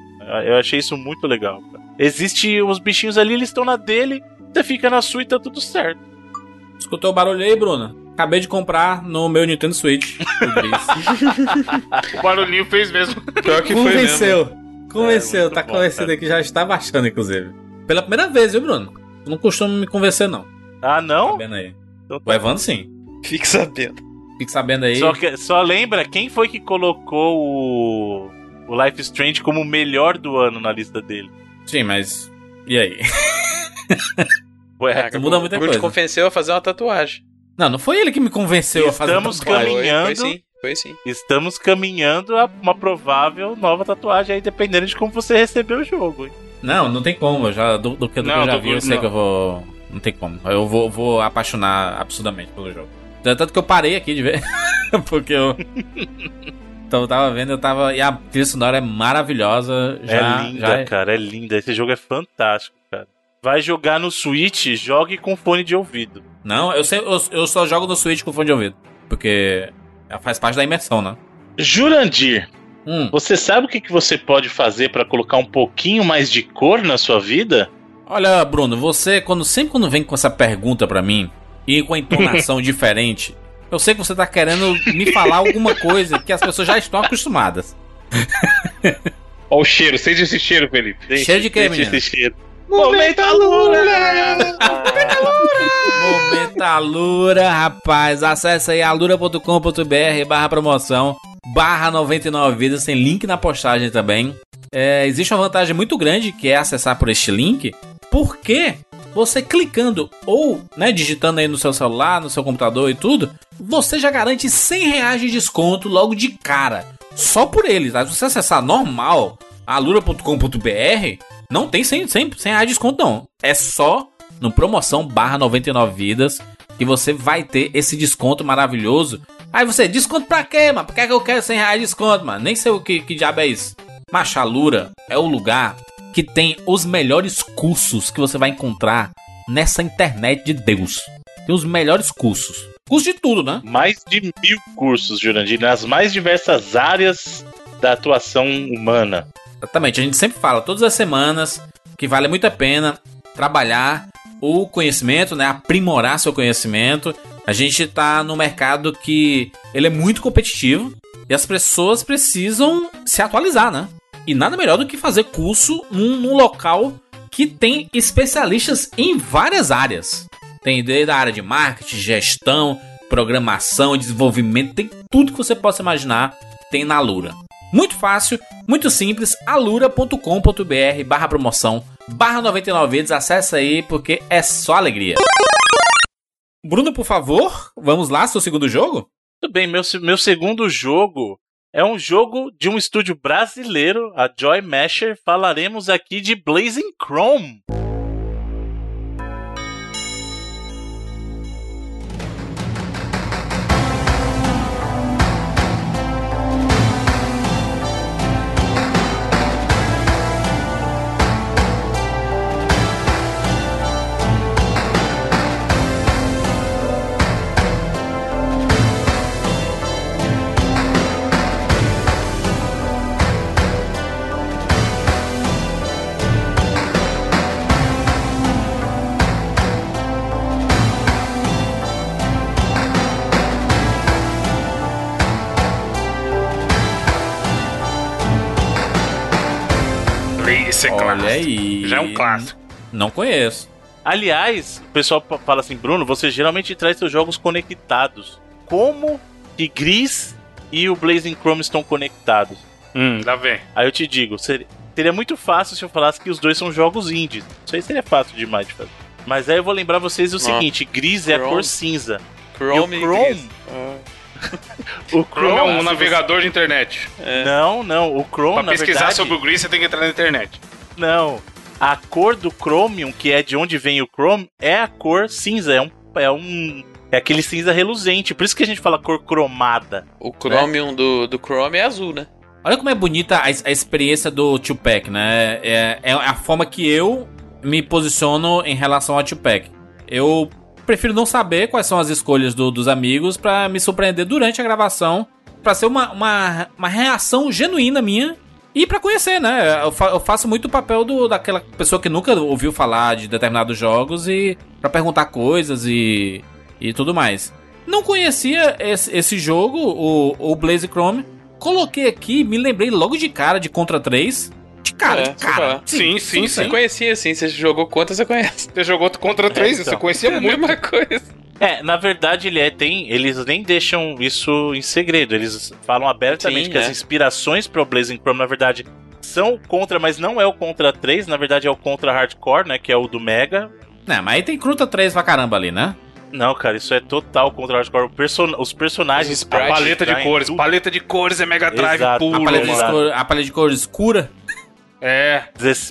Eu achei isso muito legal. Cara. Existe os bichinhos ali, eles estão na dele, você fica na sua e tá tudo certo. Escutou o barulho aí, Bruno? Acabei de comprar no meu Nintendo Switch. o. O barulhinho fez mesmo. Pior que foi mesmo. Convenceu. Convenceu, É, tá bom, convencido cara. aqui, já está baixando, inclusive. Pela primeira vez, viu, Bruno? Não costuma me convencer, não. Ah, Tá não? vendo aí? Então tá O Evandro, sim. Fique sabendo. Fique sabendo aí. Só, que- só lembra quem foi que colocou o, o Life is Strange como o melhor do ano na lista dele? Sim, mas. E aí? Ué, Caraca, muda o muita Bruno coisa. te convenceu a fazer uma tatuagem. Não, não foi ele que me convenceu a fazer Estamos tatuagem. Foi, Caminhando. foi sim, foi sim. estamos caminhando a uma provável nova tatuagem aí, dependendo de como você recebeu o jogo. Não, não tem como. Eu já, do, do que do que Não, eu já vi, eu sei não. que eu vou. Não tem como. Eu vou, vou apaixonar absurdamente pelo jogo. Tanto que eu parei aqui de ver. porque eu. Então eu tava vendo, eu tava. E a trilha sonora é maravilhosa. Já, é linda, já cara, é linda. Esse jogo é fantástico, cara. Vai jogar no Switch, jogue com fone de ouvido. Não, eu, sei, eu, eu só jogo no Switch com fone de ouvido. Porque faz parte da imersão, né? Jurandir, Hum, você sabe o que, que você pode fazer pra colocar um pouquinho mais de cor na sua vida? olha, Bruno, você, quando sempre quando vem com essa pergunta pra mim, e com a entonação diferente, eu sei que você tá querendo me falar alguma coisa que as pessoas já estão acostumadas. Ó o cheiro, sente esse cheiro, Felipe. Cheiro de Sente menino? esse cheiro. Momento Alura! Momento Alura, rapaz. Acesse aí alura.com.br barra promoção barra 99 vidas. Tem link na postagem também. É, existe uma vantagem muito grande que é acessar por este link, porque você clicando ou né, digitando aí no seu celular, no seu computador e tudo, você já garante 100 reais de desconto logo de cara. Só por eles. Tá? Se você acessar normal, alura.com.br, não tem 100, 100, 100 reais de desconto não. É só no promoção barra 99 vidas que você vai ter esse desconto maravilhoso. Aí você, desconto pra quê, mano? Por que, é que eu quero 100 reais de desconto, mano? Nem sei o que, que diabo é isso. Machalura é o lugar que tem os melhores cursos que você vai encontrar nessa internet de Deus. Tem os melhores cursos. Curso de tudo, né? Mais de mil cursos, Jurandir, nas mais diversas áreas da atuação humana. Exatamente, a gente sempre fala todas as semanas que vale muito a pena trabalhar o conhecimento, né? Aprimorar seu conhecimento. A gente tá no mercado que ele é muito competitivo e as pessoas precisam se atualizar, né? E nada melhor do que fazer curso num, num local que tem especialistas em várias áreas. Tem desde a área de marketing, gestão, programação, desenvolvimento, tem tudo que você possa imaginar, tem na Lura. Muito fácil, muito simples, alura.com.br barra promoção, barra 99 vezes, acessa aí porque é só alegria. Bruno, por favor, vamos lá, seu segundo jogo? Tudo bem, meu, meu segundo jogo é um jogo de um estúdio brasileiro, a Joy Masher. Falaremos aqui de Blazing Chrome. É um clássico. Não conheço. Aliás, o pessoal fala assim, Bruno, você geralmente traz seus jogos conectados. Como que Gris e o Blazing Chrome estão conectados? Hum, lá vem. Aí eu te digo, seria, seria muito fácil se eu falasse que os dois são jogos indies. Isso aí seria fácil demais de fazer. Mas aí eu vou lembrar vocês o seguinte, Gris é a cor cinza. Chrome e e o Chrome? Gris. O Chrome é um se navegador de internet. você- Não, não, o Chrome Pra na pesquisar verdade... sobre o Gris, você tem que entrar na internet. Não. A cor do Chromium, que é de onde vem o Chrome, é a cor cinza. É um. É um. É aquele cinza reluzente. Por isso que a gente fala cor cromada. O Chromium do, do Chrome é azul, né? Olha como é bonita a, a experiência do Tupac, né? É, é a forma que eu me posiciono em relação ao Tupac. Eu prefiro não saber quais são as escolhas do- dos amigos pra me surpreender durante a gravação, Pra ser uma, uma, uma reação genuína minha e pra conhecer, né? Eu, fa- eu faço muito o papel do, daquela pessoa que nunca ouviu falar de determinados jogos e pra perguntar coisas e, e tudo mais. Não conhecia esse, esse jogo, o, o Blaze Chrome. Coloquei aqui, me lembrei logo de cara de Contra 3. De cara, É, de você cara. fala. Sim, sim, Você sim. conhecia sim, você jogou contra, você conhece. Você jogou contra três, então. você conhecia É muito. mesma coisa. É, na verdade ele é, tem, eles nem deixam isso em segredo, eles falam abertamente Sim, que as é. inspirações para o Blazing Chrome na verdade são o Contra, mas não é o Contra 3, na verdade é o Contra Hardcore, né, que é o do Mega. Não, mas aí tem Contra 3 pra caramba ali, né? Não, cara, isso é total Contra Hardcore. O person- os personagens, Os A paleta de cores. Paleta de cores é Mega Drive Exato. puro, A paleta, a paleta de cor escura. É.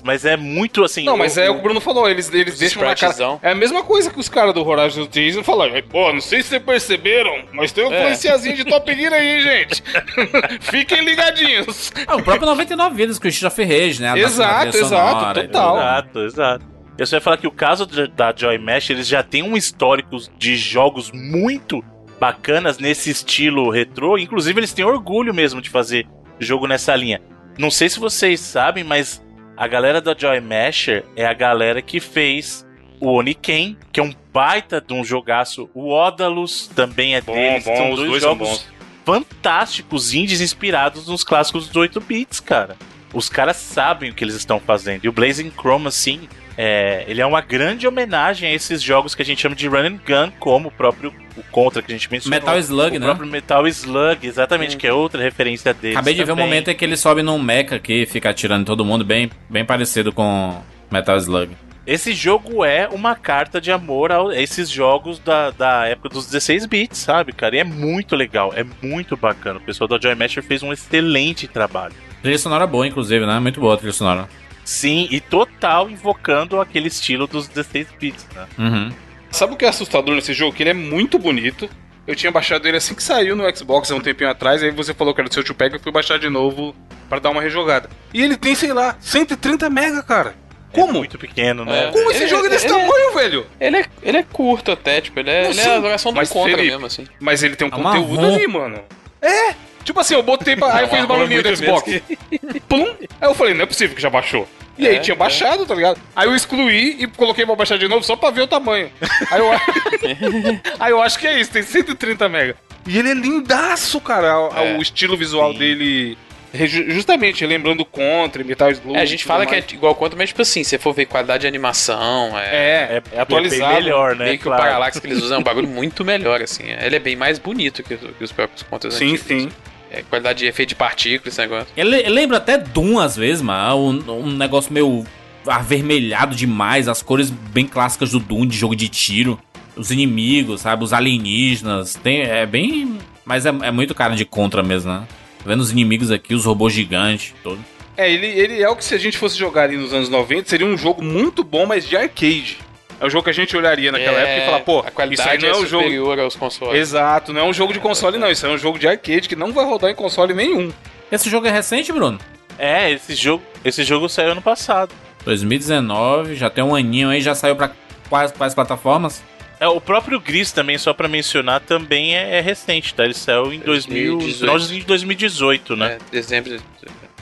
Mas é muito assim. Não, mas é o que o Bruno falou, eles, eles deixam na cara. É a mesma coisa que os caras do Horizon Zero Dawn falaram. Pô, não sei se vocês perceberam, mas tem uma É. policiazinha de Top Gear aí, gente. Fiquem ligadinhos. Ah, o próprio 99 Vidas com o Christopher Reis, né? A Exato, exato, sonora total. Exato, exato. Eu só ia falar que o caso da Joy Mesh, eles já têm um histórico de jogos muito bacanas nesse estilo retrô. Inclusive, eles têm orgulho mesmo de fazer jogo nessa linha. Não sei se vocês sabem, mas a galera da Joy Masher é a galera que fez o Oniken, que é um baita de um jogaço. O Odalus também é Bom, deles. bom, São dois dois são jogos bons. fantásticos indies inspirados nos clássicos dos 8 bits, cara. Os caras sabem o que eles estão fazendo. E o Blazing Chrome, assim, é, ele é uma grande homenagem a esses jogos que a gente chama de run and gun, como o próprio o Contra que a gente mencionou. Metal Slug, o né? próprio Metal Slug, exatamente, que é outra referência deles. Acabei de ver um também. momento em que ele sobe num mecha aqui e fica atirando em todo mundo, bem, bem parecido com Metal Slug. Esse jogo é uma carta de amor a esses jogos da, da época dos 16 bits, sabe, cara? E é muito legal, é muito bacana. O pessoal da Joy Masher fez um excelente trabalho. Trilha sonora boa, inclusive, né? Muito boa a trilha sonora. Sim, e total invocando aquele estilo dos 16 bits, né? Uhum. Sabe o que é assustador nesse jogo? Que ele é muito bonito. Eu tinha baixado ele assim que saiu no Xbox há um tempinho atrás, aí você falou que era do seu tio Pega, eu fui baixar de novo pra dar uma rejogada. E ele tem, sei lá, 130 mega, cara. É Como? muito pequeno, né? É. Como esse Ele- jogo é desse ele- tamanho, velho? Ele é, ele é curto até, tipo, ele é, Não, ele é a jogação do mas, contra Felipe, mesmo, assim. Mas ele tem um É conteúdo ali, mano. É! Tipo assim, eu botei pra. Aí fez marrom é barulhinho do Xbox. Plum! Aí eu falei, não é possível que já baixou. E aí É, tinha é. baixado, tá ligado? Aí eu excluí e coloquei pra baixar de novo só pra ver o tamanho. Aí eu, aí eu acho que é isso, tem 130 mega. E ele é lindaço, cara. O, É. o estilo visual Sim. dele. Justamente, lembrando Contra, Metal Slug. É, a gente fala mais. que é igual quanto, mas tipo assim, se você for ver qualidade de animação, é. É, é, atualizado. bem melhor, né? Meio que Claro. o Parallax que eles usam é um bagulho muito melhor, assim. Ele é bem mais bonito que, os- que os próprios contas Sim, antigos. sim. É, qualidade de efeito de partículas, esse negócio. Ele, ele lembra até Doom às vezes, mano. Um, um negócio meio avermelhado demais. As cores bem clássicas do Doom, de jogo de tiro. Os inimigos, sabe? Os alienígenas. Tem, é bem. Mas é, é muito cara de contra mesmo, né? Tá vendo os inimigos aqui, os robôs gigantes, todo. É, ele, ele é o que se a gente fosse jogar ali nos anos 90, seria um jogo muito bom, mas de arcade. É o jogo que a gente olharia naquela É, época e falar, pô, a isso aí qualidade não é é um jogo. aos consoles. Exato, não é um jogo de console, não. Isso é um jogo de arcade que não vai rodar em console nenhum. Esse jogo é recente, Bruno? É, esse jogo, esse jogo saiu ano passado. 2019, já tem um aninho aí, já saiu pra quais, quais plataformas? É, o próprio Gris também, só pra mencionar, também é, é recente, tá? Ele saiu em 2000, 2018. finalzinho de 2018, né? É, dezembro. de-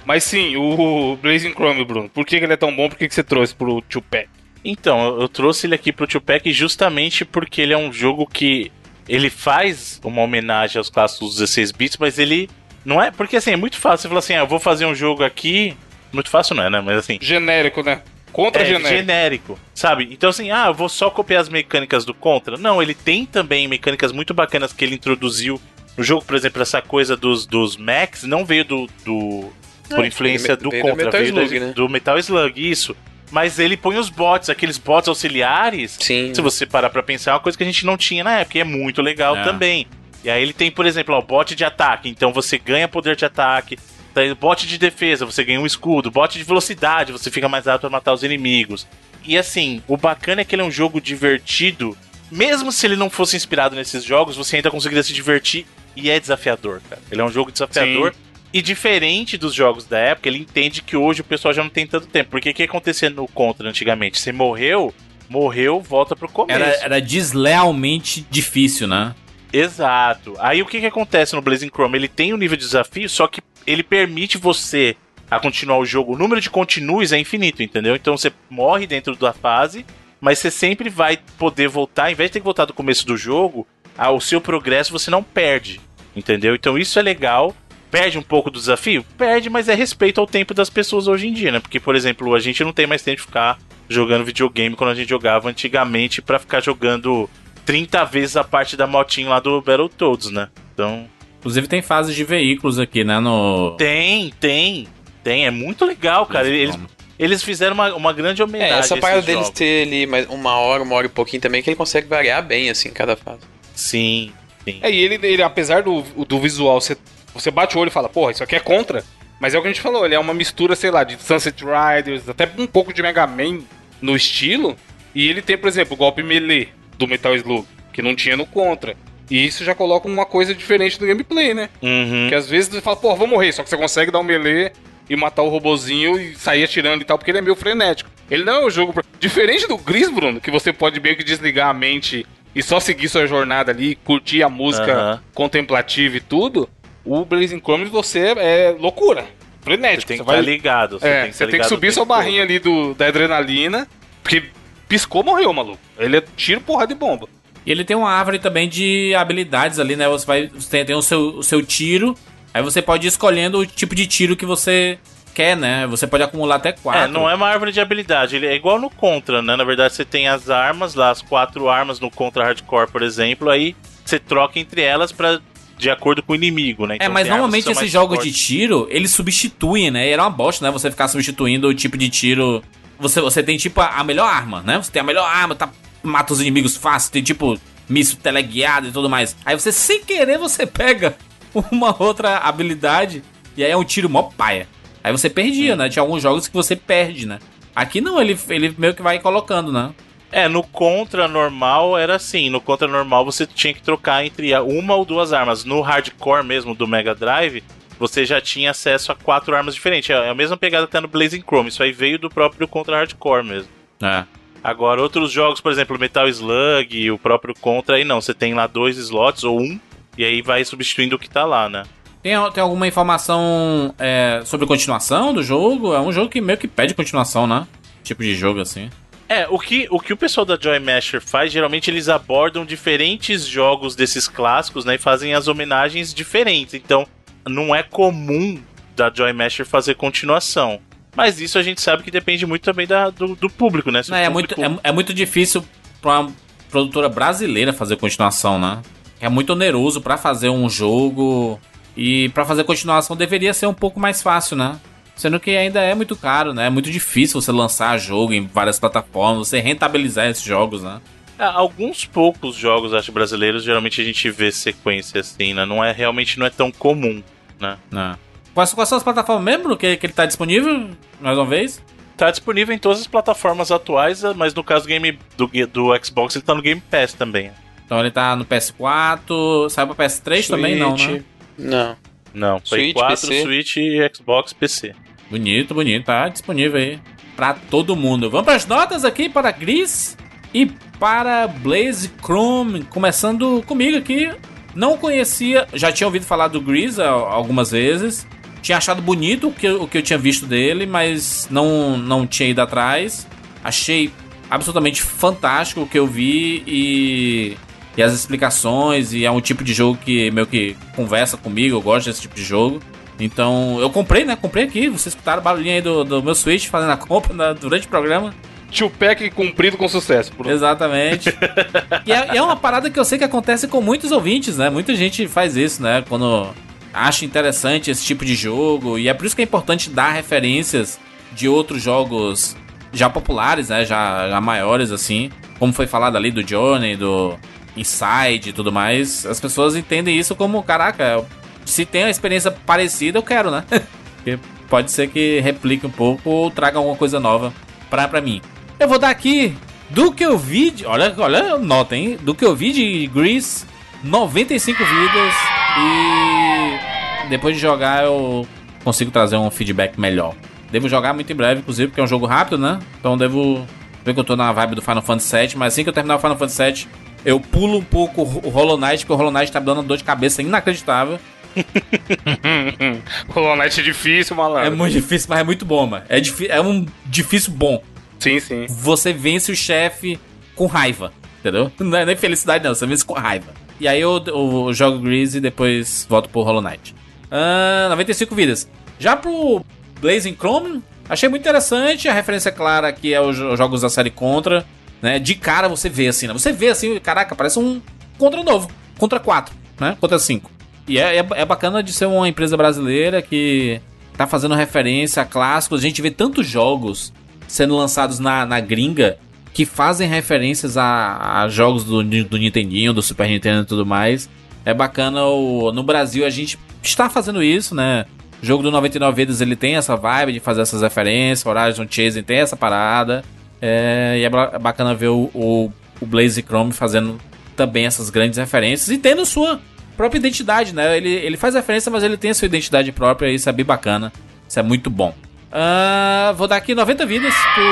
Mas sim, o Blazing Chrome, Bruno, por que, que ele é tão bom? Por que, que você trouxe pro Tupac? Então, eu- trouxe ele aqui pro Tupac justamente porque ele é um jogo que ele faz uma homenagem aos clássicos 16 bits, mas ele não é, porque assim, é muito fácil você falar assim, ah, eu vou fazer um jogo aqui, muito fácil não é, né? Mas assim, Genérico, né? Contra é genérico. genérico, sabe? Então assim, ah, eu vou só copiar as mecânicas do Contra. Não, ele tem também mecânicas muito bacanas que ele introduziu no jogo, por exemplo, essa coisa dos, dos Max não veio do, do por influência do do Contra, Metal veio do- Slug, né? do Metal Slug, isso. Mas ele põe os bots, aqueles bots auxiliares. Sim. Se você parar pra pensar, é uma coisa que a gente não tinha na época, e é muito legal É. também. E aí ele tem, por exemplo, ó, o bot de ataque, então você ganha poder de ataque. Daí, bot de defesa, você ganha um escudo. Bot de velocidade, você fica mais rápido pra matar os inimigos. E assim, o bacana é que ele é um jogo divertido. Mesmo se ele não fosse inspirado nesses jogos, você ainda conseguiria se divertir. E é desafiador, cara. Ele é um jogo desafiador. E diferente dos jogos da época, ele entende que hoje o pessoal já não tem tanto tempo. Porque o que acontecia no Contra antigamente? Você morreu, morreu, volta pro começo. Era, era deslealmente difícil, né? Exato. Aí o que, que acontece no Blazing Chrome? Ele tem um nível de desafio, só que ele permite você a continuar o jogo. O número de continues é infinito, entendeu? Então você morre dentro da fase, mas você sempre vai poder voltar, em vez de ter que voltar do começo do jogo, ao seu progresso você não perde, entendeu? Então isso é legal. Perde um pouco do desafio? Perde, mas é respeito ao tempo das pessoas hoje em dia, né? Porque, por exemplo, a gente não tem mais tempo de ficar jogando videogame quando a gente jogava antigamente pra ficar jogando 30 vezes a parte da motinha lá do Battletoads, né? Então, Inclusive tem fases de veículos aqui, né? No. tem, tem, tem. É muito legal, cara. Eles, eles fizeram uma, uma grande É, homenagem essa a parada esses deles jogos. ter ali mais uma hora, uma hora e pouquinho também, que ele consegue variar bem, assim, cada fase. Sim, sim. É, e ele, ele apesar do, do visual, você, você bate o olho e fala, porra, isso aqui é contra. Mas é o que a gente falou, ele é uma mistura, sei lá, de Sunset Riders, até um pouco de Mega Man no estilo. E ele tem, por exemplo, o golpe melee do Metal Slug, que não tinha no Contra. E isso já coloca uma coisa diferente do gameplay, né? Uhum. Porque às vezes você fala, porra, vou morrer, só que você consegue dar um melee e matar o robozinho e sair atirando e tal, porque ele é meio frenético. Ele não é um jogo. Diferente do Gris, Bruno, que você pode meio que desligar a mente e só seguir sua jornada ali, curtir a música Aham. contemplativa e tudo. O Blazing Chrome você é loucura. Você Frenético. tem que Você vai- estar ligado. Você é, tem que, você estar tem que subir sua tempo todo. barrinha ali do, da adrenalina, porque piscou, morreu, maluco. Ele é tiro, porra de bomba. E ele tem uma árvore também de habilidades ali, né? Você vai. Você tem, tem o, seu, o seu tiro. Aí você pode ir escolhendo o tipo de tiro que você quer, né? Você pode acumular até quatro. É, não é uma árvore de habilidade, ele é igual no Contra, né? Na verdade, você tem as armas lá, as quatro armas no Contra Hardcore, por exemplo, aí você troca entre elas para de acordo com o inimigo, né? É, mas tem armas normalmente esses jogos de tiro, eles substituem, né? E era uma bosta, né? Você ficar substituindo o tipo de tiro. Você, você tem tipo a, a melhor arma, né? Você tem a melhor arma, tá, mata os inimigos fácil, tem tipo míssil teleguiado e tudo mais. Aí você, sem querer, você pega uma outra habilidade e aí é um tiro mó paia. Aí você perdia, né? Tinha alguns jogos que você perde, né? Aqui não, ele, ele meio que vai colocando, né? É, no Contra normal era assim, no Contra normal você tinha que trocar entre uma ou duas armas. No Hardcore mesmo do Mega Drive, você já tinha acesso a quatro armas diferentes. É a mesma pegada até no Blazing Chrome, isso aí veio do próprio Contra Hardcore mesmo. É. Agora, outros jogos, por exemplo, Metal Slug o próprio Contra, aí não, você tem lá dois slots ou um, e aí vai substituindo o que tá lá, né? Tem, tem alguma informação é, sobre continuação do jogo? É um jogo que meio que pede continuação, né? Tipo de jogo assim. É, o que, o que o pessoal da Joy Masher faz, geralmente eles abordam diferentes jogos desses clássicos, né? E fazem as homenagens diferentes. Então, não é comum da Joy Masher fazer continuação. Mas isso a gente sabe que depende muito também da, do, do público, né? Não, é, público- muito, é, é muito difícil pra uma produtora brasileira fazer continuação, né? É muito oneroso pra fazer um jogo e pra fazer continuação deveria ser um pouco mais fácil, né? Sendo que ainda é muito caro, né? É muito difícil você lançar jogo em várias plataformas, você rentabilizar esses jogos, né? É, alguns poucos jogos, acho, brasileiros, geralmente a gente vê sequência assim, né? Não é, realmente não é tão comum, né? né? Quais, quais são as plataformas mesmo que, que ele tá disponível, mais uma vez? Tá disponível em todas as plataformas atuais, mas no caso do, game, do, do Xbox ele tá no Game Pass também. Então ele tá no PS4, saiu pra PS3 também não, né? Não. Não, Play Switch, 4, PC. Switch e Xbox PC. Bonito, bonito, tá disponível aí pra todo mundo. Vamos pras notas aqui para Gris e para Blaze Chrome, começando comigo aqui. Não conhecia, já tinha ouvido falar do Gris algumas vezes. Tinha achado bonito o que, eu- o que eu tinha visto dele, mas não, não tinha ido atrás. Achei absolutamente fantástico o que eu vi e, e as explicações. E é um tipo de jogo que meio que conversa comigo. Eu gosto desse tipo de jogo. Então eu comprei, né? Comprei aqui. Vocês escutaram o barulhinho aí do, do meu Switch fazendo a compra na- durante o programa. Tupac cumprido com sucesso. Pronto. Exatamente. e, é, é uma parada que eu sei que acontece com muitos ouvintes, né? Muita gente faz isso, né? Quando acha interessante esse tipo de jogo. E é por isso que é importante dar referências de outros jogos já populares, né? Já, já maiores, assim. Como foi falado ali do Johnny, do Inside e tudo mais. As pessoas entendem isso como, caraca, se tem uma experiência parecida, eu quero, né? Porque pode ser que replique um pouco ou traga alguma coisa nova pra, pra mim. Eu vou dar aqui do que eu vi. De, olha, olha, nota, hein? Do que eu vi de Grease, 95 vidas. E depois de jogar eu consigo trazer um feedback melhor. Devo jogar muito em breve, inclusive, porque é um jogo rápido, né? Então devo ver que eu tô na vibe do Final Fantasy VII. Mas assim que eu terminar o Final Fantasy VII, eu pulo um pouco o Hollow Knight, porque o Hollow Knight tá me dando dor de cabeça inacreditável. Hollow Knight é difícil, malandro. É muito difícil, mas é muito bom, mano. É, é um difícil bom. Sim, sim. você vence o chefe com raiva, entendeu? Não é nem felicidade, não, você vence com raiva. E aí eu, eu jogo Grease e depois volto pro Hollow Knight. Ah, 95 vidas. Já pro Blazing Chrome, achei muito interessante. A referência clara aqui é os jo- jogos da série Contra. Né? De cara você vê assim, né? Você vê assim, caraca, parece um Contra novo. Contra 4, né? Contra 5. E é, é, é bacana de ser uma empresa brasileira que tá fazendo referência a clássicos. A gente vê tantos jogos sendo lançados na, na gringa que fazem referências a, a jogos do, do Nintendinho, do Super Nintendo e tudo mais. É bacana o, no Brasil a gente está fazendo isso, né? O jogo do 99 Vidas ele tem essa vibe de fazer essas referências, Horizon Chasing tem essa parada. É, e é ba- bacana ver o, o, o Blaze Chrome fazendo também essas grandes referências e tendo sua própria identidade, né? Ele, ele faz referência, mas ele tem a sua identidade própria e isso é bem bacana. Isso é muito bom. Ah, vou dar aqui 90 vidas pro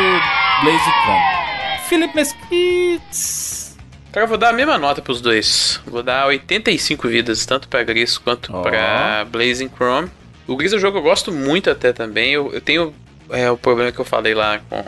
Blaze Chrome. Felipe Mesquites. Cara, eu vou dar a mesma nota pros dois. Vou dar 85 vidas, tanto pra Gris quanto Ó. pra Blazing Chrome. O Gris é um jogo que eu gosto muito até também. Eu, eu tenho é, o problema que eu falei lá com.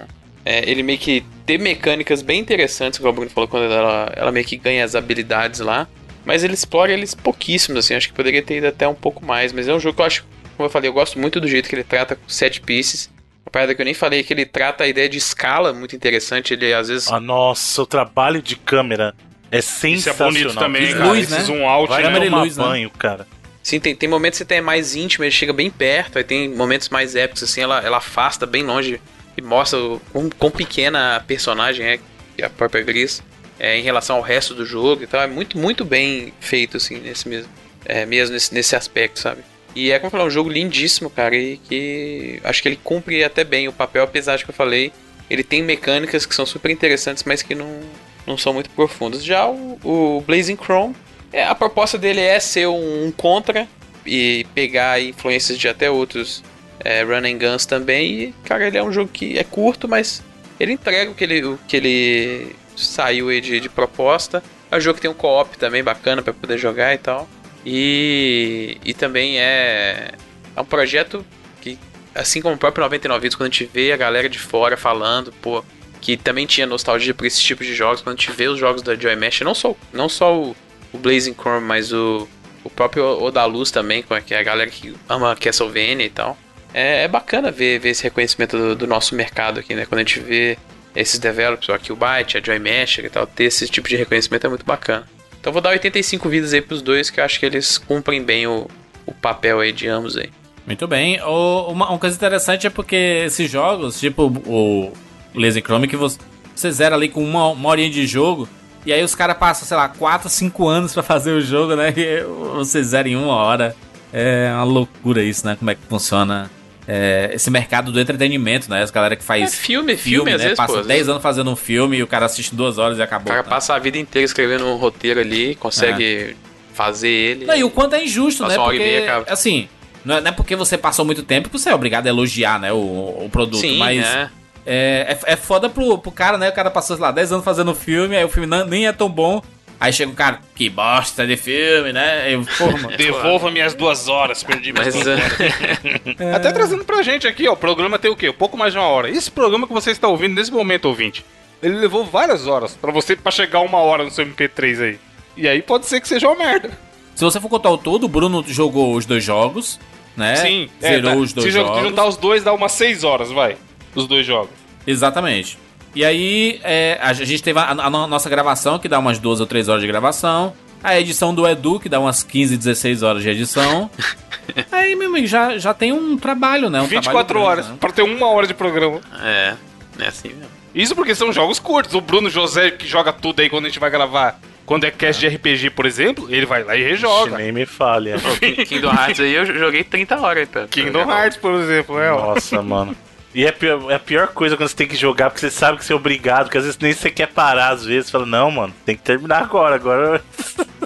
é, ele meio que ter mecânicas bem interessantes, como a Bruno falou, quando ela, ela meio que ganha as habilidades lá. Mas ele explora eles pouquíssimos, assim. Acho que poderia ter ido até um pouco mais. Mas é um jogo que eu acho, como eu falei, eu gosto muito do jeito que ele trata com set pieces. Uma parada que eu nem falei é que ele trata a ideia de escala muito interessante. Ele às vezes Ah, nossa, o trabalho de câmera é Isso é sensacional. bonito também, Fiz cara. luz, né? zoom out, Vai né? Câmera e tomar luz, né? banho, cara. Sim, tem, tem momentos que você tem mais íntimo, ele chega bem perto, aí tem momentos mais épicos, assim, ela, ela afasta bem longe e mostra o quão, quão pequena a personagem é, que é a própria Gris, é, em relação ao resto do jogo e tal. É muito, muito bem feito, assim, nesse mesmo, é, mesmo nesse, nesse aspecto, sabe? E é como eu falei, um jogo lindíssimo, cara, e que acho que ele cumpre até bem o papel, apesar de que eu falei, ele tem mecânicas que são super interessantes, mas que não, não são muito profundas. Já o, o Blazing Chrome, é, a proposta dele é ser um, um contra e pegar influências de até outros é, run and guns também. E, cara, ele é um jogo que é curto, mas ele entrega o que ele, o que ele saiu aí de, de proposta. É um jogo que tem um co-op também bacana pra poder jogar e tal. E, e também é, é um projeto que, assim como o próprio 99 Vidas, quando a gente vê a galera de fora falando, pô, que também tinha nostalgia por esse tipo de jogos, quando a gente vê os jogos da Joy Mesh, não só, não só o, o Blazing Chrome, mas o, o próprio Odaluz também, que é a galera que ama Castlevania e tal. É, é bacana ver, ver esse reconhecimento do, do nosso mercado aqui, né? Quando a gente vê esses developers, o Killbyte, a Joy Mesh e tal, ter esse tipo de reconhecimento é muito bacana. Então vou dar 85 vidas aí pros dois, que eu acho que eles cumprem bem o, o papel aí de ambos aí. Muito bem. O- uma, uma coisa interessante é porque esses jogos, tipo o Laser Chrome, que você, você zera ali com uma, uma horinha de jogo, e aí os caras passam, sei lá, 4, 5 anos pra fazer o jogo, né? E você zera em uma hora. É uma loucura isso, né? Como é que funciona é, esse mercado do entretenimento, né? As galera que É faz filme, filme, às né? vezes, Passa pô. às 10 vezes anos fazendo um filme e o cara assiste duas horas e O acabou. cara né? passa a vida inteira escrevendo um roteiro ali, consegue fazer ele. Não, e o quanto é injusto, né? Porque, meia, assim, não é, não é porque você passou muito tempo que você é obrigado a elogiar, né? O, o produto. Sim, mas né? é, é, é foda pro, pro cara, né? O cara passou, sei lá, 10 anos fazendo filme, aí o filme não- nem é tão bom. Aí chega o cara, que bosta de filme, né? Eu, mano. Devolva minhas duas horas, perdi minhas Mas duas é. Até trazendo pra gente aqui, ó, o programa tem o quê? Um pouco mais de uma hora. Esse programa que você está ouvindo nesse momento, ouvinte, ele levou várias horas pra você pra chegar uma hora no seu MP3 aí. E aí pode ser que seja uma merda. Se você for contar o todo, o Bruno jogou os dois jogos, né? Sim, é, Zerou tá. os dois Se jogos. juntar os dois dá umas seis horas, vai. Os dois jogos. Exatamente. E aí, é, a gente teve a, a no- nossa gravação, que dá umas duas ou três horas de gravação. A edição do Edu, que dá umas 15, 16 horas de edição. aí, meu amigo, já, já tem um trabalho, né? Um 24 trabalho horas, grande, né? pra ter uma hora de programa. é, é assim mesmo. Isso porque são jogos curtos. O Bruno José, que joga tudo aí quando a gente vai gravar, quando é cast de RPG, por exemplo, ele vai lá e rejoga. Nem me fale. é. Pô, King- Kingdom Hearts aí eu joguei 30 horas pra- Kingdom Hearts, por exemplo, é, ó. Nossa, mano. E é, pior- é a pior coisa quando você tem que jogar, porque você sabe que você é obrigado, porque às vezes nem você quer parar, às vezes. Você fala, não, mano, tem que terminar agora, agora.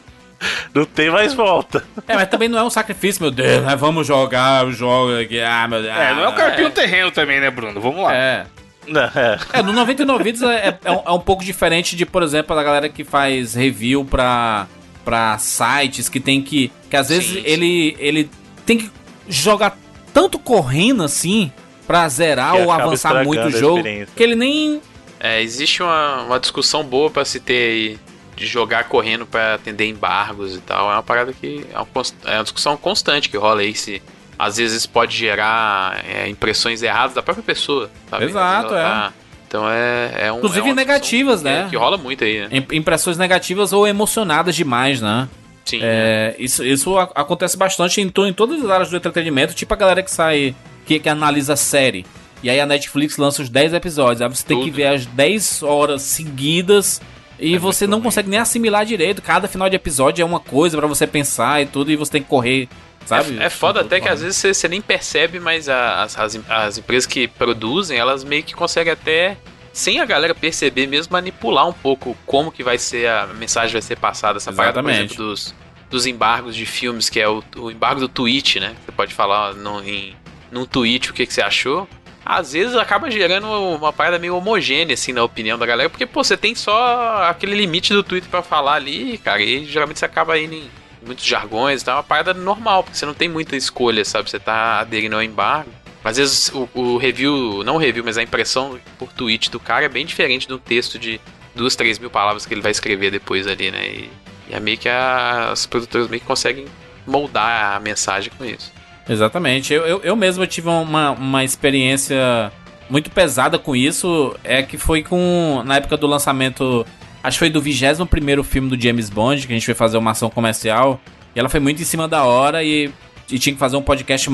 não tem mais volta. É, mas também não é um sacrifício, meu Deus, né? Vamos jogar o jogo aqui. Ah, meu Deus. É, não é o ah, carpinho terreno também, né, Bruno? Vamos lá. É. Não, é. É, no 99 Vidas é, é, um, é um pouco diferente de, por exemplo, a galera que faz review pra, pra sites que tem que. Que às vezes Sim, sim. ele, ele tem que jogar tanto correndo assim pra zerar Que ou avançar muito o jogo que ele nem. É, existe uma, uma discussão boa pra se ter aí de jogar correndo pra atender embargos e tal. É uma parada que é uma, é uma discussão constante que rola aí se às vezes pode gerar é, impressões erradas da própria pessoa. Sabe? Exato, é. tá- Então é, é um. Inclusive é negativas, né? Que rola muito aí, né? im- Impressões negativas ou emocionadas demais, né? Sim. É, isso isso a- acontece bastante em, em todas as áreas do entretenimento, tipo a galera que sai, que, que analisa série. E aí a Netflix lança os 10 episódios. Aí você tem que Tudo. ver as 10 horas seguidas e você não consegue nem assimilar direito. Cada final de episódio é uma coisa pra você pensar e tudo, e você tem que correr, sabe? É, é foda até que às vezes você, você nem percebe, mas a- as, as, as empresas que produzem, elas meio que conseguem até, sem a galera perceber mesmo, manipular um pouco como que vai ser a mensagem vai ser passada. Essa parada, por Exatamente. exemplo, dos, dos embargos de filmes, que é o, o embargo do tweet, né? Você pode falar no, em, num tweet o que, que você achou. Às vezes acaba gerando uma parada meio homogênea, assim, na opinião da galera, porque, pô, você tem só aquele limite do Twitter pra falar ali, cara, e geralmente você acaba indo em muitos jargões é uma parada normal, porque você não tem muita escolha, sabe? Você tá aderindo ao embargo. Às vezes o, o review, não o review, mas a impressão por tweet do cara é bem diferente do texto de duas, três mil palavras que ele vai escrever depois ali, né? E, e é meio que as produtoras meio que conseguem moldar a mensagem com isso. Exatamente. Eu, eu, eu mesmo tive uma, uma experiência muito pesada com isso. É que foi com. Na época do lançamento. Acho que foi do 21 filme do James Bond, que a gente foi fazer uma ação comercial. E ela foi muito em cima da hora e, e tinha que fazer um podcast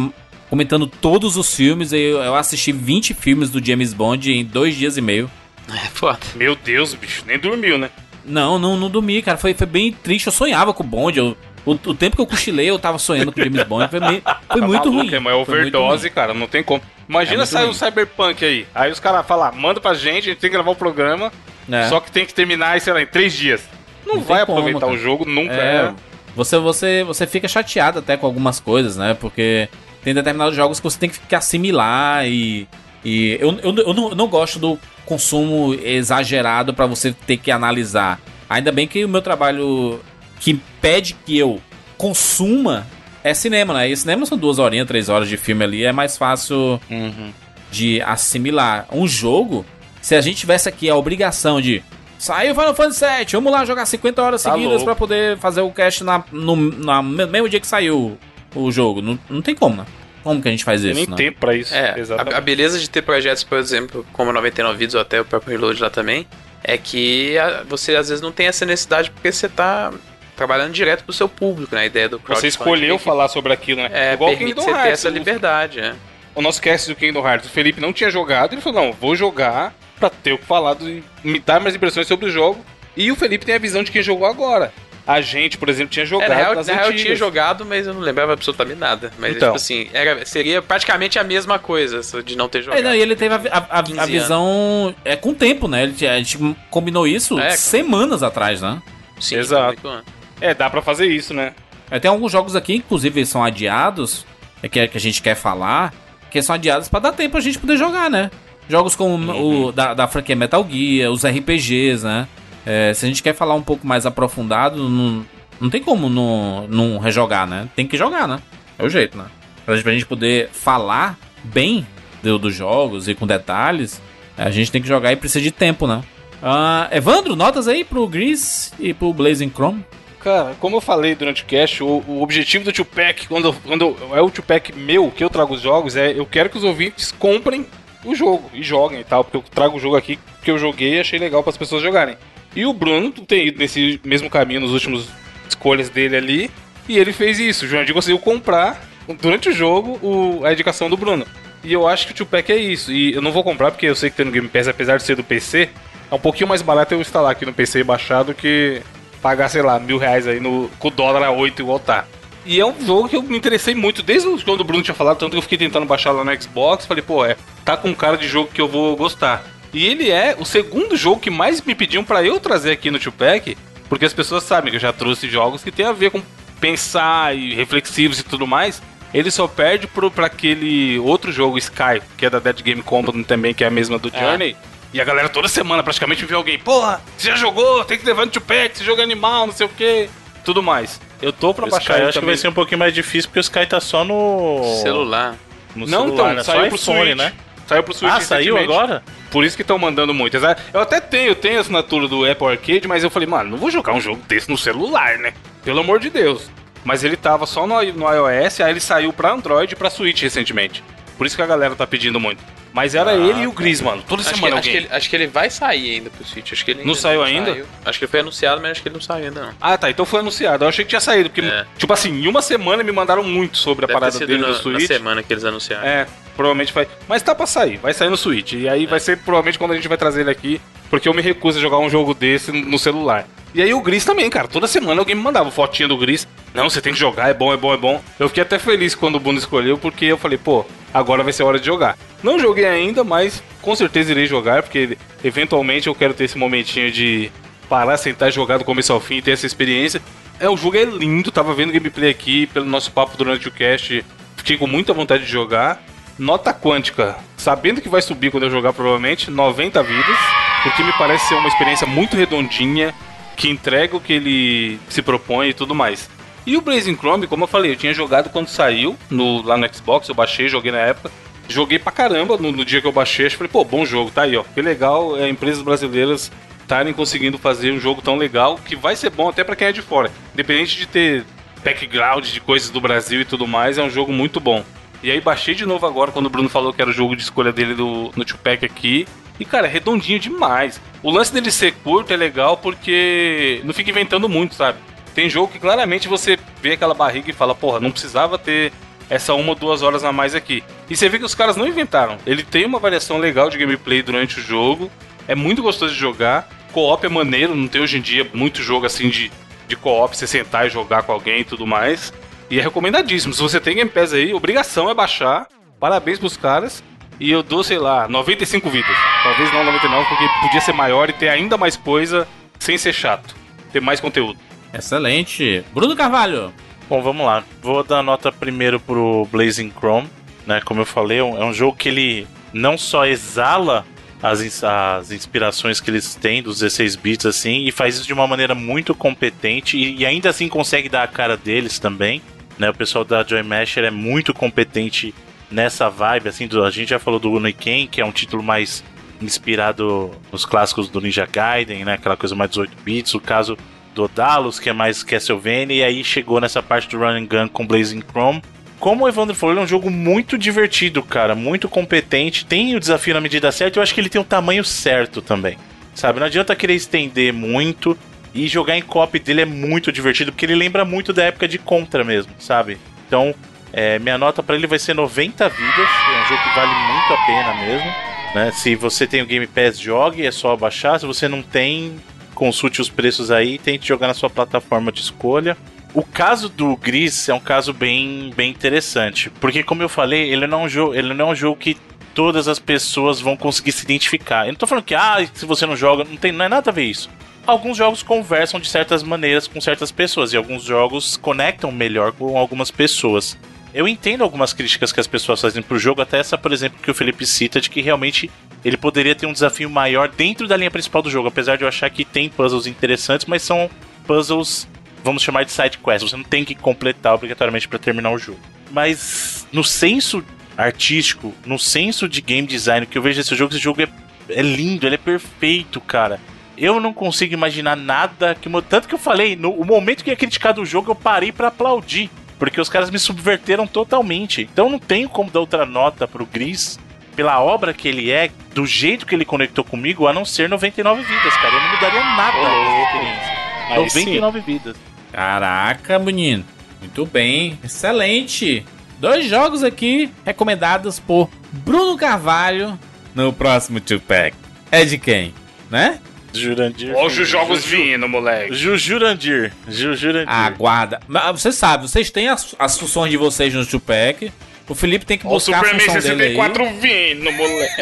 comentando todos os filmes. E eu, eu assisti 20 filmes do James Bond em dois dias e meio. É foda. Meu Deus, bicho, nem dormiu, né? Não, não, não dormi, cara. Foi, foi bem triste. Eu sonhava com o Bond. Eu, o, o tempo que eu cochilei, eu tava sonhando com o James Bond. Foi, meio- foi Tá muito maluco, ruim. É, mas é overdose, cara, não tem como. Imagina É sair um ruim. Cyberpunk aí. Aí os caras falam, manda pra gente, a gente tem que gravar o programa, É. só que tem que terminar, sei lá, em três dias. Não, Não vai como, aproveitar o jogo nunca. É, É. você, você, você fica chateado até com algumas coisas, né? Porque tem determinados jogos que você tem que ficar assimilar e. E eu, eu, eu, não, eu não gosto do consumo exagerado pra você ter que analisar. Ainda bem que o meu trabalho que pede que eu consuma é cinema, né? E cinema são duas horinhas, três horas de filme ali, é mais fácil Uhum. de assimilar. Um jogo, se a gente tivesse aqui a obrigação de saiu Final Fantasy VII, vamos lá jogar 50 horas Tá seguidas pra poder fazer o cast na, no na me- mesmo dia que saiu o jogo. Não, não tem como, né? Como que a gente faz Tem isso, nem né? tempo pra isso. É, a, a beleza de ter projetos, por exemplo, como 99 Vídeos ou até o próprio Reload lá também, é que a- você às vezes não tem essa necessidade porque você tá trabalhando direto pro seu público, né? A ideia do Você crowdfunding escolheu é que- falar sobre aquilo, né? É, Igual o permite Kingdom você ter Hearts. essa o- liberdade, é. O nosso cast do Kingdom Hearts, o Felipe não tinha jogado, ele falou, não, vou jogar pra ter o que falar, do, me dar mais impressões sobre o jogo. E o Felipe tem a visão de quem jogou agora. A gente, por exemplo, tinha É, jogado na real, nas na real eu tinha jogado, mas eu não lembrava absolutamente nada. Mas, Então. tipo assim, era, seria praticamente a mesma coisa de não ter É, jogado. não, e ele teve a, a- a- 15 a visão é, com o tempo, né? Ele, a gente combinou isso É. semanas atrás, né? Sim, Exato. É, dá pra fazer isso, né? É, tem alguns jogos aqui, inclusive, são adiados, é que, que a gente quer falar, que são adiados pra dar tempo a gente poder jogar, né? Jogos como Uhum. o da, da franquia Metal Gear, os RPGs, né? É, se a gente quer falar um pouco mais aprofundado, não, não tem como não, não rejogar, né? Tem que jogar, né? É o jeito, né? Pra gente, pra gente poder falar bem do- dos jogos e com detalhes, a gente tem que jogar e precisa de tempo, né? Ah, Evandro, notas aí pro Gris e pro Blazing Chrome? Cara, como eu falei durante o cast, o, o objetivo do Tupac, quando, quando é o Tupac meu que eu trago os jogos, é eu quero que os ouvintes comprem o jogo e joguem e tal, porque eu trago o jogo aqui que eu joguei e achei legal para as pessoas jogarem. E o Bruno tem ido nesse mesmo caminho nos últimos escolhas dele ali, e ele fez isso. O Jurandir conseguiu comprar durante o jogo o- a indicação do Bruno. E eu acho que o Tupac é isso. E eu não vou comprar porque eu sei que tem no Game Pass, apesar de ser do PC, é um pouquinho mais barato eu instalar aqui no PC e baixar do que pagar, sei lá, mil reais aí no, com o dólar a 8 igual tá. E é um jogo que eu me interessei muito, desde o- quando o Bruno tinha falado, tanto que eu fiquei tentando baixar lá no Xbox, falei, pô, é, tá com cara de jogo que eu vou gostar. E ele é o segundo jogo que mais me pediam pra eu trazer aqui no Tupac, porque as pessoas sabem que eu já trouxe jogos que tem a ver com pensar e reflexivos e tudo mais. Ele só perde pro, pra aquele outro jogo, Sky, que é da Dead Game Company também, que é a mesma do Journey. E a galera toda semana praticamente me vê alguém, porra, você já jogou, tem que levar no Tupac, jogo é animal, não sei o que, tudo mais. Eu tô pra O baixar Sky eu acho que também. vai ser um pouquinho mais difícil porque o Sky tá só no. Celular. No Não, celular, então, né? saiu só pro iPhone, Switch. né? Saiu pro Switch Ah, saiu agora? Por isso que estão mandando muito. Eu até tenho, eu tenho a assinatura do Apple Arcade, mas eu falei, mano, não vou jogar um jogo desse no celular, né? Pelo amor de Deus. Mas ele tava só no, no iOS, aí ele saiu pra Android e pra Switch recentemente. Por isso que a galera tá pedindo muito. Mas era Ah, ele e o Gris, mano. Toda Acho que, semana acho, que ele, acho que ele vai sair ainda pro Switch. Acho que ele Não saiu ainda? saiu. Acho que ele foi anunciado, mas acho que ele não saiu ainda não. Ah, tá. Então foi anunciado. Eu achei que tinha saído. Porque, É. tipo assim, em uma semana me mandaram muito sobre a Deve parada dele na, do na Switch. semana que eles anunciaram. É, provavelmente vai. Mas tá pra sair, vai sair no Switch. E aí É. vai ser provavelmente quando a gente vai trazer ele aqui, porque eu me recuso a jogar um jogo desse no celular. E aí o Gris também, cara. Toda semana alguém me mandava fotinha do Gris. Não, você tem que jogar, é bom, é bom, é bom. Eu fiquei até feliz quando o Bruno escolheu, porque eu falei, pô, agora vai ser hora de jogar. Não joguei ainda, mas com certeza irei jogar, porque eventualmente eu quero ter esse momentinho de parar, sentar jogar do começo ao fim e ter essa experiência. É, o jogo é lindo, tava vendo gameplay aqui, pelo nosso papo durante o cast, fiquei com muita vontade de jogar. Nota quântica, sabendo que vai subir quando eu jogar provavelmente, 90 vidas, porque me parece ser uma experiência muito redondinha, que entrega o que ele se propõe e tudo mais. E o Blazing Chrome, como eu falei, eu tinha jogado quando saiu no, lá no Xbox, eu baixei, joguei na época. Joguei pra caramba no, no dia que eu baixei, que falei, pô, bom jogo, tá aí, ó. Que legal é, empresas brasileiras estarem conseguindo fazer um jogo tão legal, que vai ser bom até pra quem é de fora. Independente de ter background de coisas do Brasil e tudo mais, é um jogo muito bom. E aí baixei de novo agora quando o Bruno falou que era o jogo de escolha dele do, no Tupac aqui. E cara, é redondinho demais. O lance dele ser curto é legal porque não fica inventando muito, sabe? Tem jogo que claramente você vê aquela barriga e fala, porra, não precisava ter essa uma ou duas horas a mais aqui. E você vê que os caras não inventaram. Ele tem uma variação legal de gameplay durante o jogo. É muito gostoso de jogar. Co-op é maneiro, não tem hoje em dia muito jogo assim de, de co-op, você sentar e jogar com alguém e tudo mais. E é recomendadíssimo. Se você tem Game Pass aí, obrigação é baixar. Parabéns pros caras. E eu dou, sei lá, 95 vidas. Talvez não 99, porque podia ser maior e ter ainda mais coisa sem ser chato. Ter mais conteúdo. Excelente. Bruno Carvalho. Bom, vamos lá. Vou dar nota primeiro pro Blazing Chrome, né? Como eu falei, é um é jogo que ele não só exala as, as inspirações que eles têm dos 16 bits assim e faz isso de uma maneira muito competente e, e ainda assim consegue dar a cara deles também. Né? O pessoal da Joy Masher é muito competente nessa vibe assim, do, a gente já falou do Uniken, que é um título mais inspirado nos clássicos do Ninja Gaiden, né? Aquela coisa mais 18 bits, o caso do Odalus, que é mais Castlevania, e aí chegou nessa parte do Run and Gun com Blazing Chrome. Como o Evandro falou, ele é um jogo muito divertido, cara, muito competente, tem o desafio na medida certa, eu acho que ele tem o tamanho certo também. Sabe, não adianta querer estender muito e jogar em copy dele é muito divertido, porque ele lembra muito da época de Contra mesmo, sabe? Então, é, minha nota pra ele vai ser 90 vidas, é um jogo que vale muito a pena mesmo. Né? Se você tem o Game Pass, jogue, é só baixar. Se você não tem, consulte os preços aí e tente jogar na sua plataforma de escolha. O caso do Gris é um caso bem, bem interessante, porque como eu falei, ele não é um jogo, ele não é um jogo que todas as pessoas vão conseguir se identificar. Eu não tô falando que ah, se você não joga, não tem não é nada a ver isso. Alguns jogos conversam de certas maneiras com certas pessoas e alguns jogos conectam melhor com algumas pessoas. Eu entendo algumas críticas que as pessoas fazem pro jogo, até essa, por exemplo, que o Felipe cita, de que realmente ele poderia ter um desafio maior dentro da linha principal do jogo, apesar de eu achar que tem puzzles interessantes, mas são puzzles, vamos chamar de side quests, você não tem que completar obrigatoriamente para terminar o jogo. Mas no senso artístico, no senso de game design que eu vejo esse jogo, esse jogo é, é lindo, ele é perfeito, cara. Eu não consigo imaginar nada que. Tanto que eu falei, no o momento que ia criticar do jogo, eu parei para aplaudir. Porque os caras me subverteram totalmente. Então não tenho como dar outra nota pro Gris pela obra que ele é, do jeito que ele conectou comigo, a não ser 99 vidas, cara. Eu não mudaria nada nessa experiência. Aí sim. 99 vidas. Caraca, menino. Muito bem. Excelente. Dois jogos aqui recomendados por Bruno Carvalho no próximo Tupac. É de quem? Né? Jurandir. Olha os jogos Ju- vindo, moleque. Ju- Jurandir. Ju- Jurandir. Aguarda. Mas Você sabe, vocês têm as, as funções de vocês no Tupac. O Felipe tem que Olha o buscar a função dele aí. 64 vindo, moleque.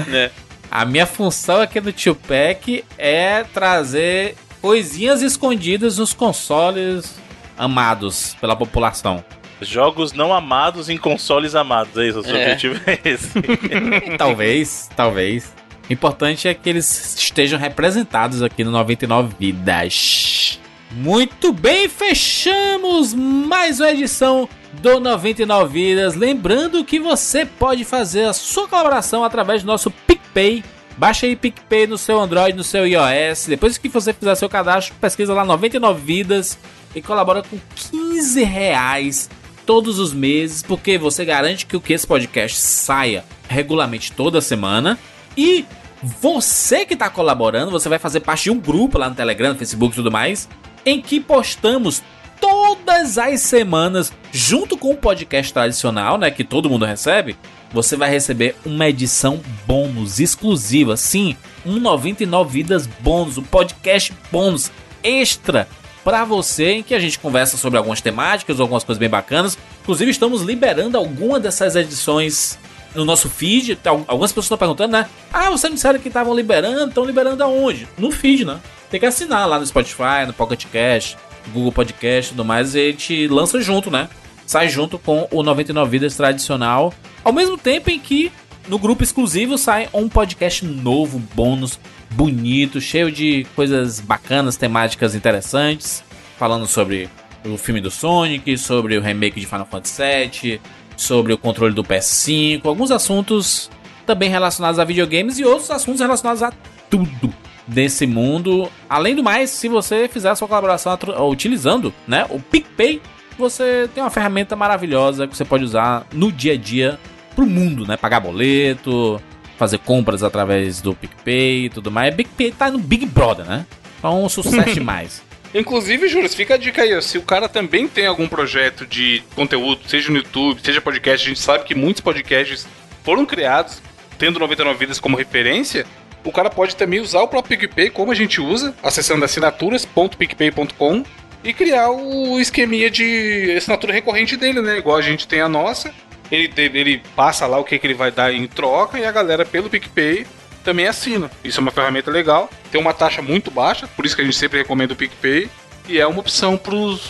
né? A minha função aqui no Tupac é trazer coisinhas escondidas nos consoles amados pela população. Jogos não amados em consoles amados. É isso, o seu É. objetivo é esse. talvez, talvez. O importante é que eles estejam representados aqui no 99 Vidas. Muito bem, fechamos mais uma edição do 99 Vidas. Lembrando que você pode fazer a sua colaboração através do nosso PicPay. Baixa aí PicPay no seu Android, no seu iOS. Depois que você fizer seu cadastro, pesquisa lá 99 Vidas e colabora com 15 reais todos os meses, porque você garante que o que esse podcast saia regularmente toda semana. E você que está colaborando, você vai fazer parte de um grupo lá no Telegram, no Facebook e tudo mais, em que postamos todas as semanas, junto com o podcast tradicional, né, que todo mundo recebe, você vai receber uma edição bônus exclusiva, sim, um 99 vidas bônus, um podcast bônus extra para você, em que a gente conversa sobre algumas temáticas, algumas coisas bem bacanas. Inclusive, estamos liberando alguma dessas edições no nosso feed. Algumas pessoas estão perguntando, né? Ah, vocês disseram que estavam liberando, estão liberando aonde? No feed, né? Tem que assinar lá no Spotify, no Pocket Cast, Google Podcast e tudo mais, e a gente lança junto, né? Sai junto com o 99 Vidas tradicional, ao mesmo tempo em que no grupo exclusivo sai um podcast novo, bônus, bonito, cheio de coisas bacanas, temáticas interessantes, falando sobre o filme do Sonic, sobre o remake de Final Fantasy VII, sobre o controle do PS5, alguns assuntos também relacionados a videogames e outros assuntos relacionados a tudo desse mundo. Além do mais, se você fizer a sua colaboração utilizando né, o PicPay, você tem uma ferramenta maravilhosa que você pode usar no dia a dia pro mundo, né? Pagar boleto, fazer compras através do PicPay e tudo mais. PicPay tá no Big Brother, né? Então, um sucesso demais. Inclusive, Júlio, fica a dica aí, ó, se o cara também tem algum projeto de conteúdo, seja no YouTube, seja podcast, a gente sabe que muitos podcasts foram criados tendo 99 vidas como referência, o cara pode também usar o próprio PicPay, como a gente usa, acessando assinaturas.picpay.com e criar o esqueminha de assinatura recorrente dele, né? Igual a gente tem a nossa. Ele, ele passa lá o que, que ele vai dar em troca e a galera pelo PicPay também assina. Isso é uma ferramenta legal. Tem uma taxa muito baixa, por isso que a gente sempre recomenda o PicPay. E é uma opção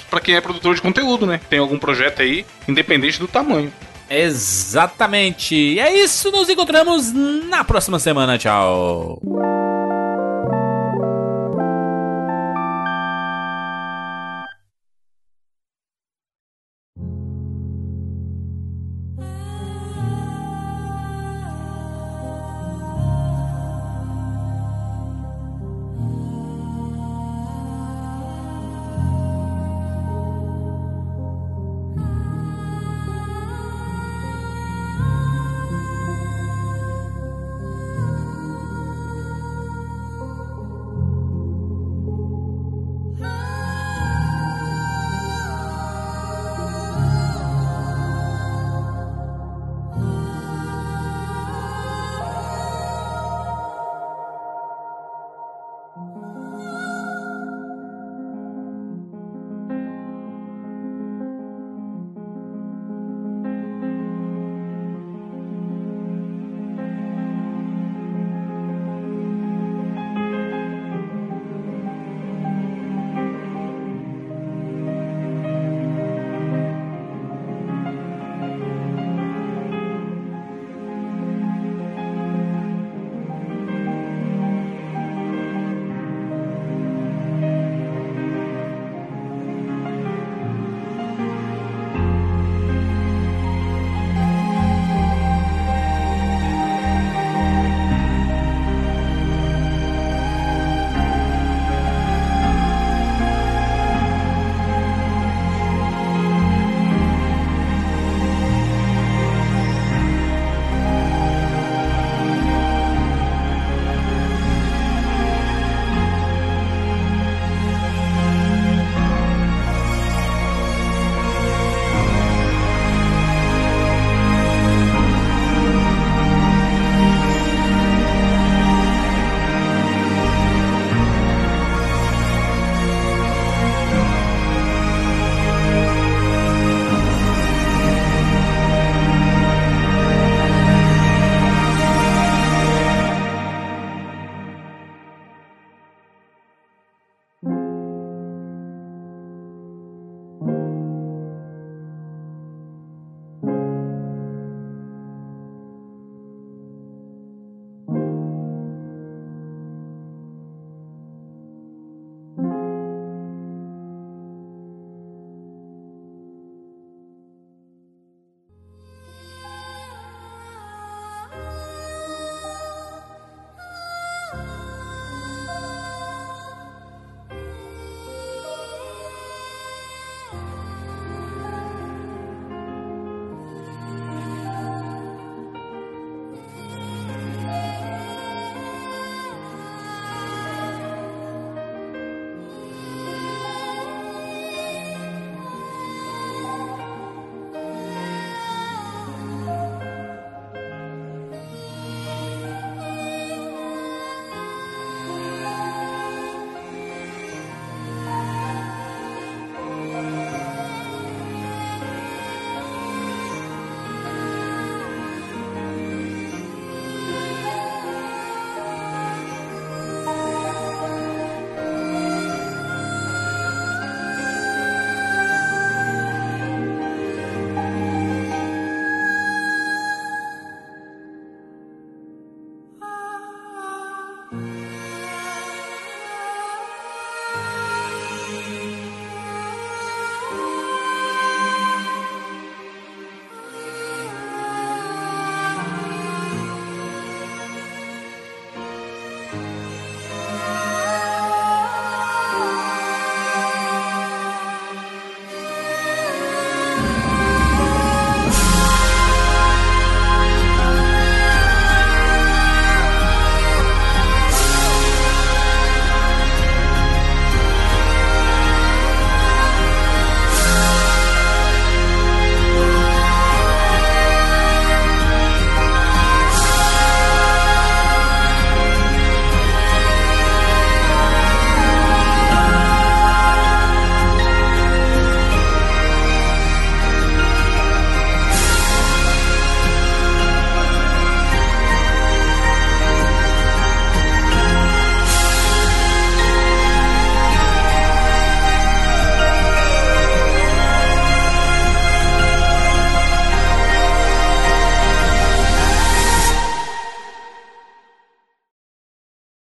para quem é produtor de conteúdo, né? Tem algum projeto aí, independente do tamanho. Exatamente. É isso, nos encontramos na próxima semana. Tchau.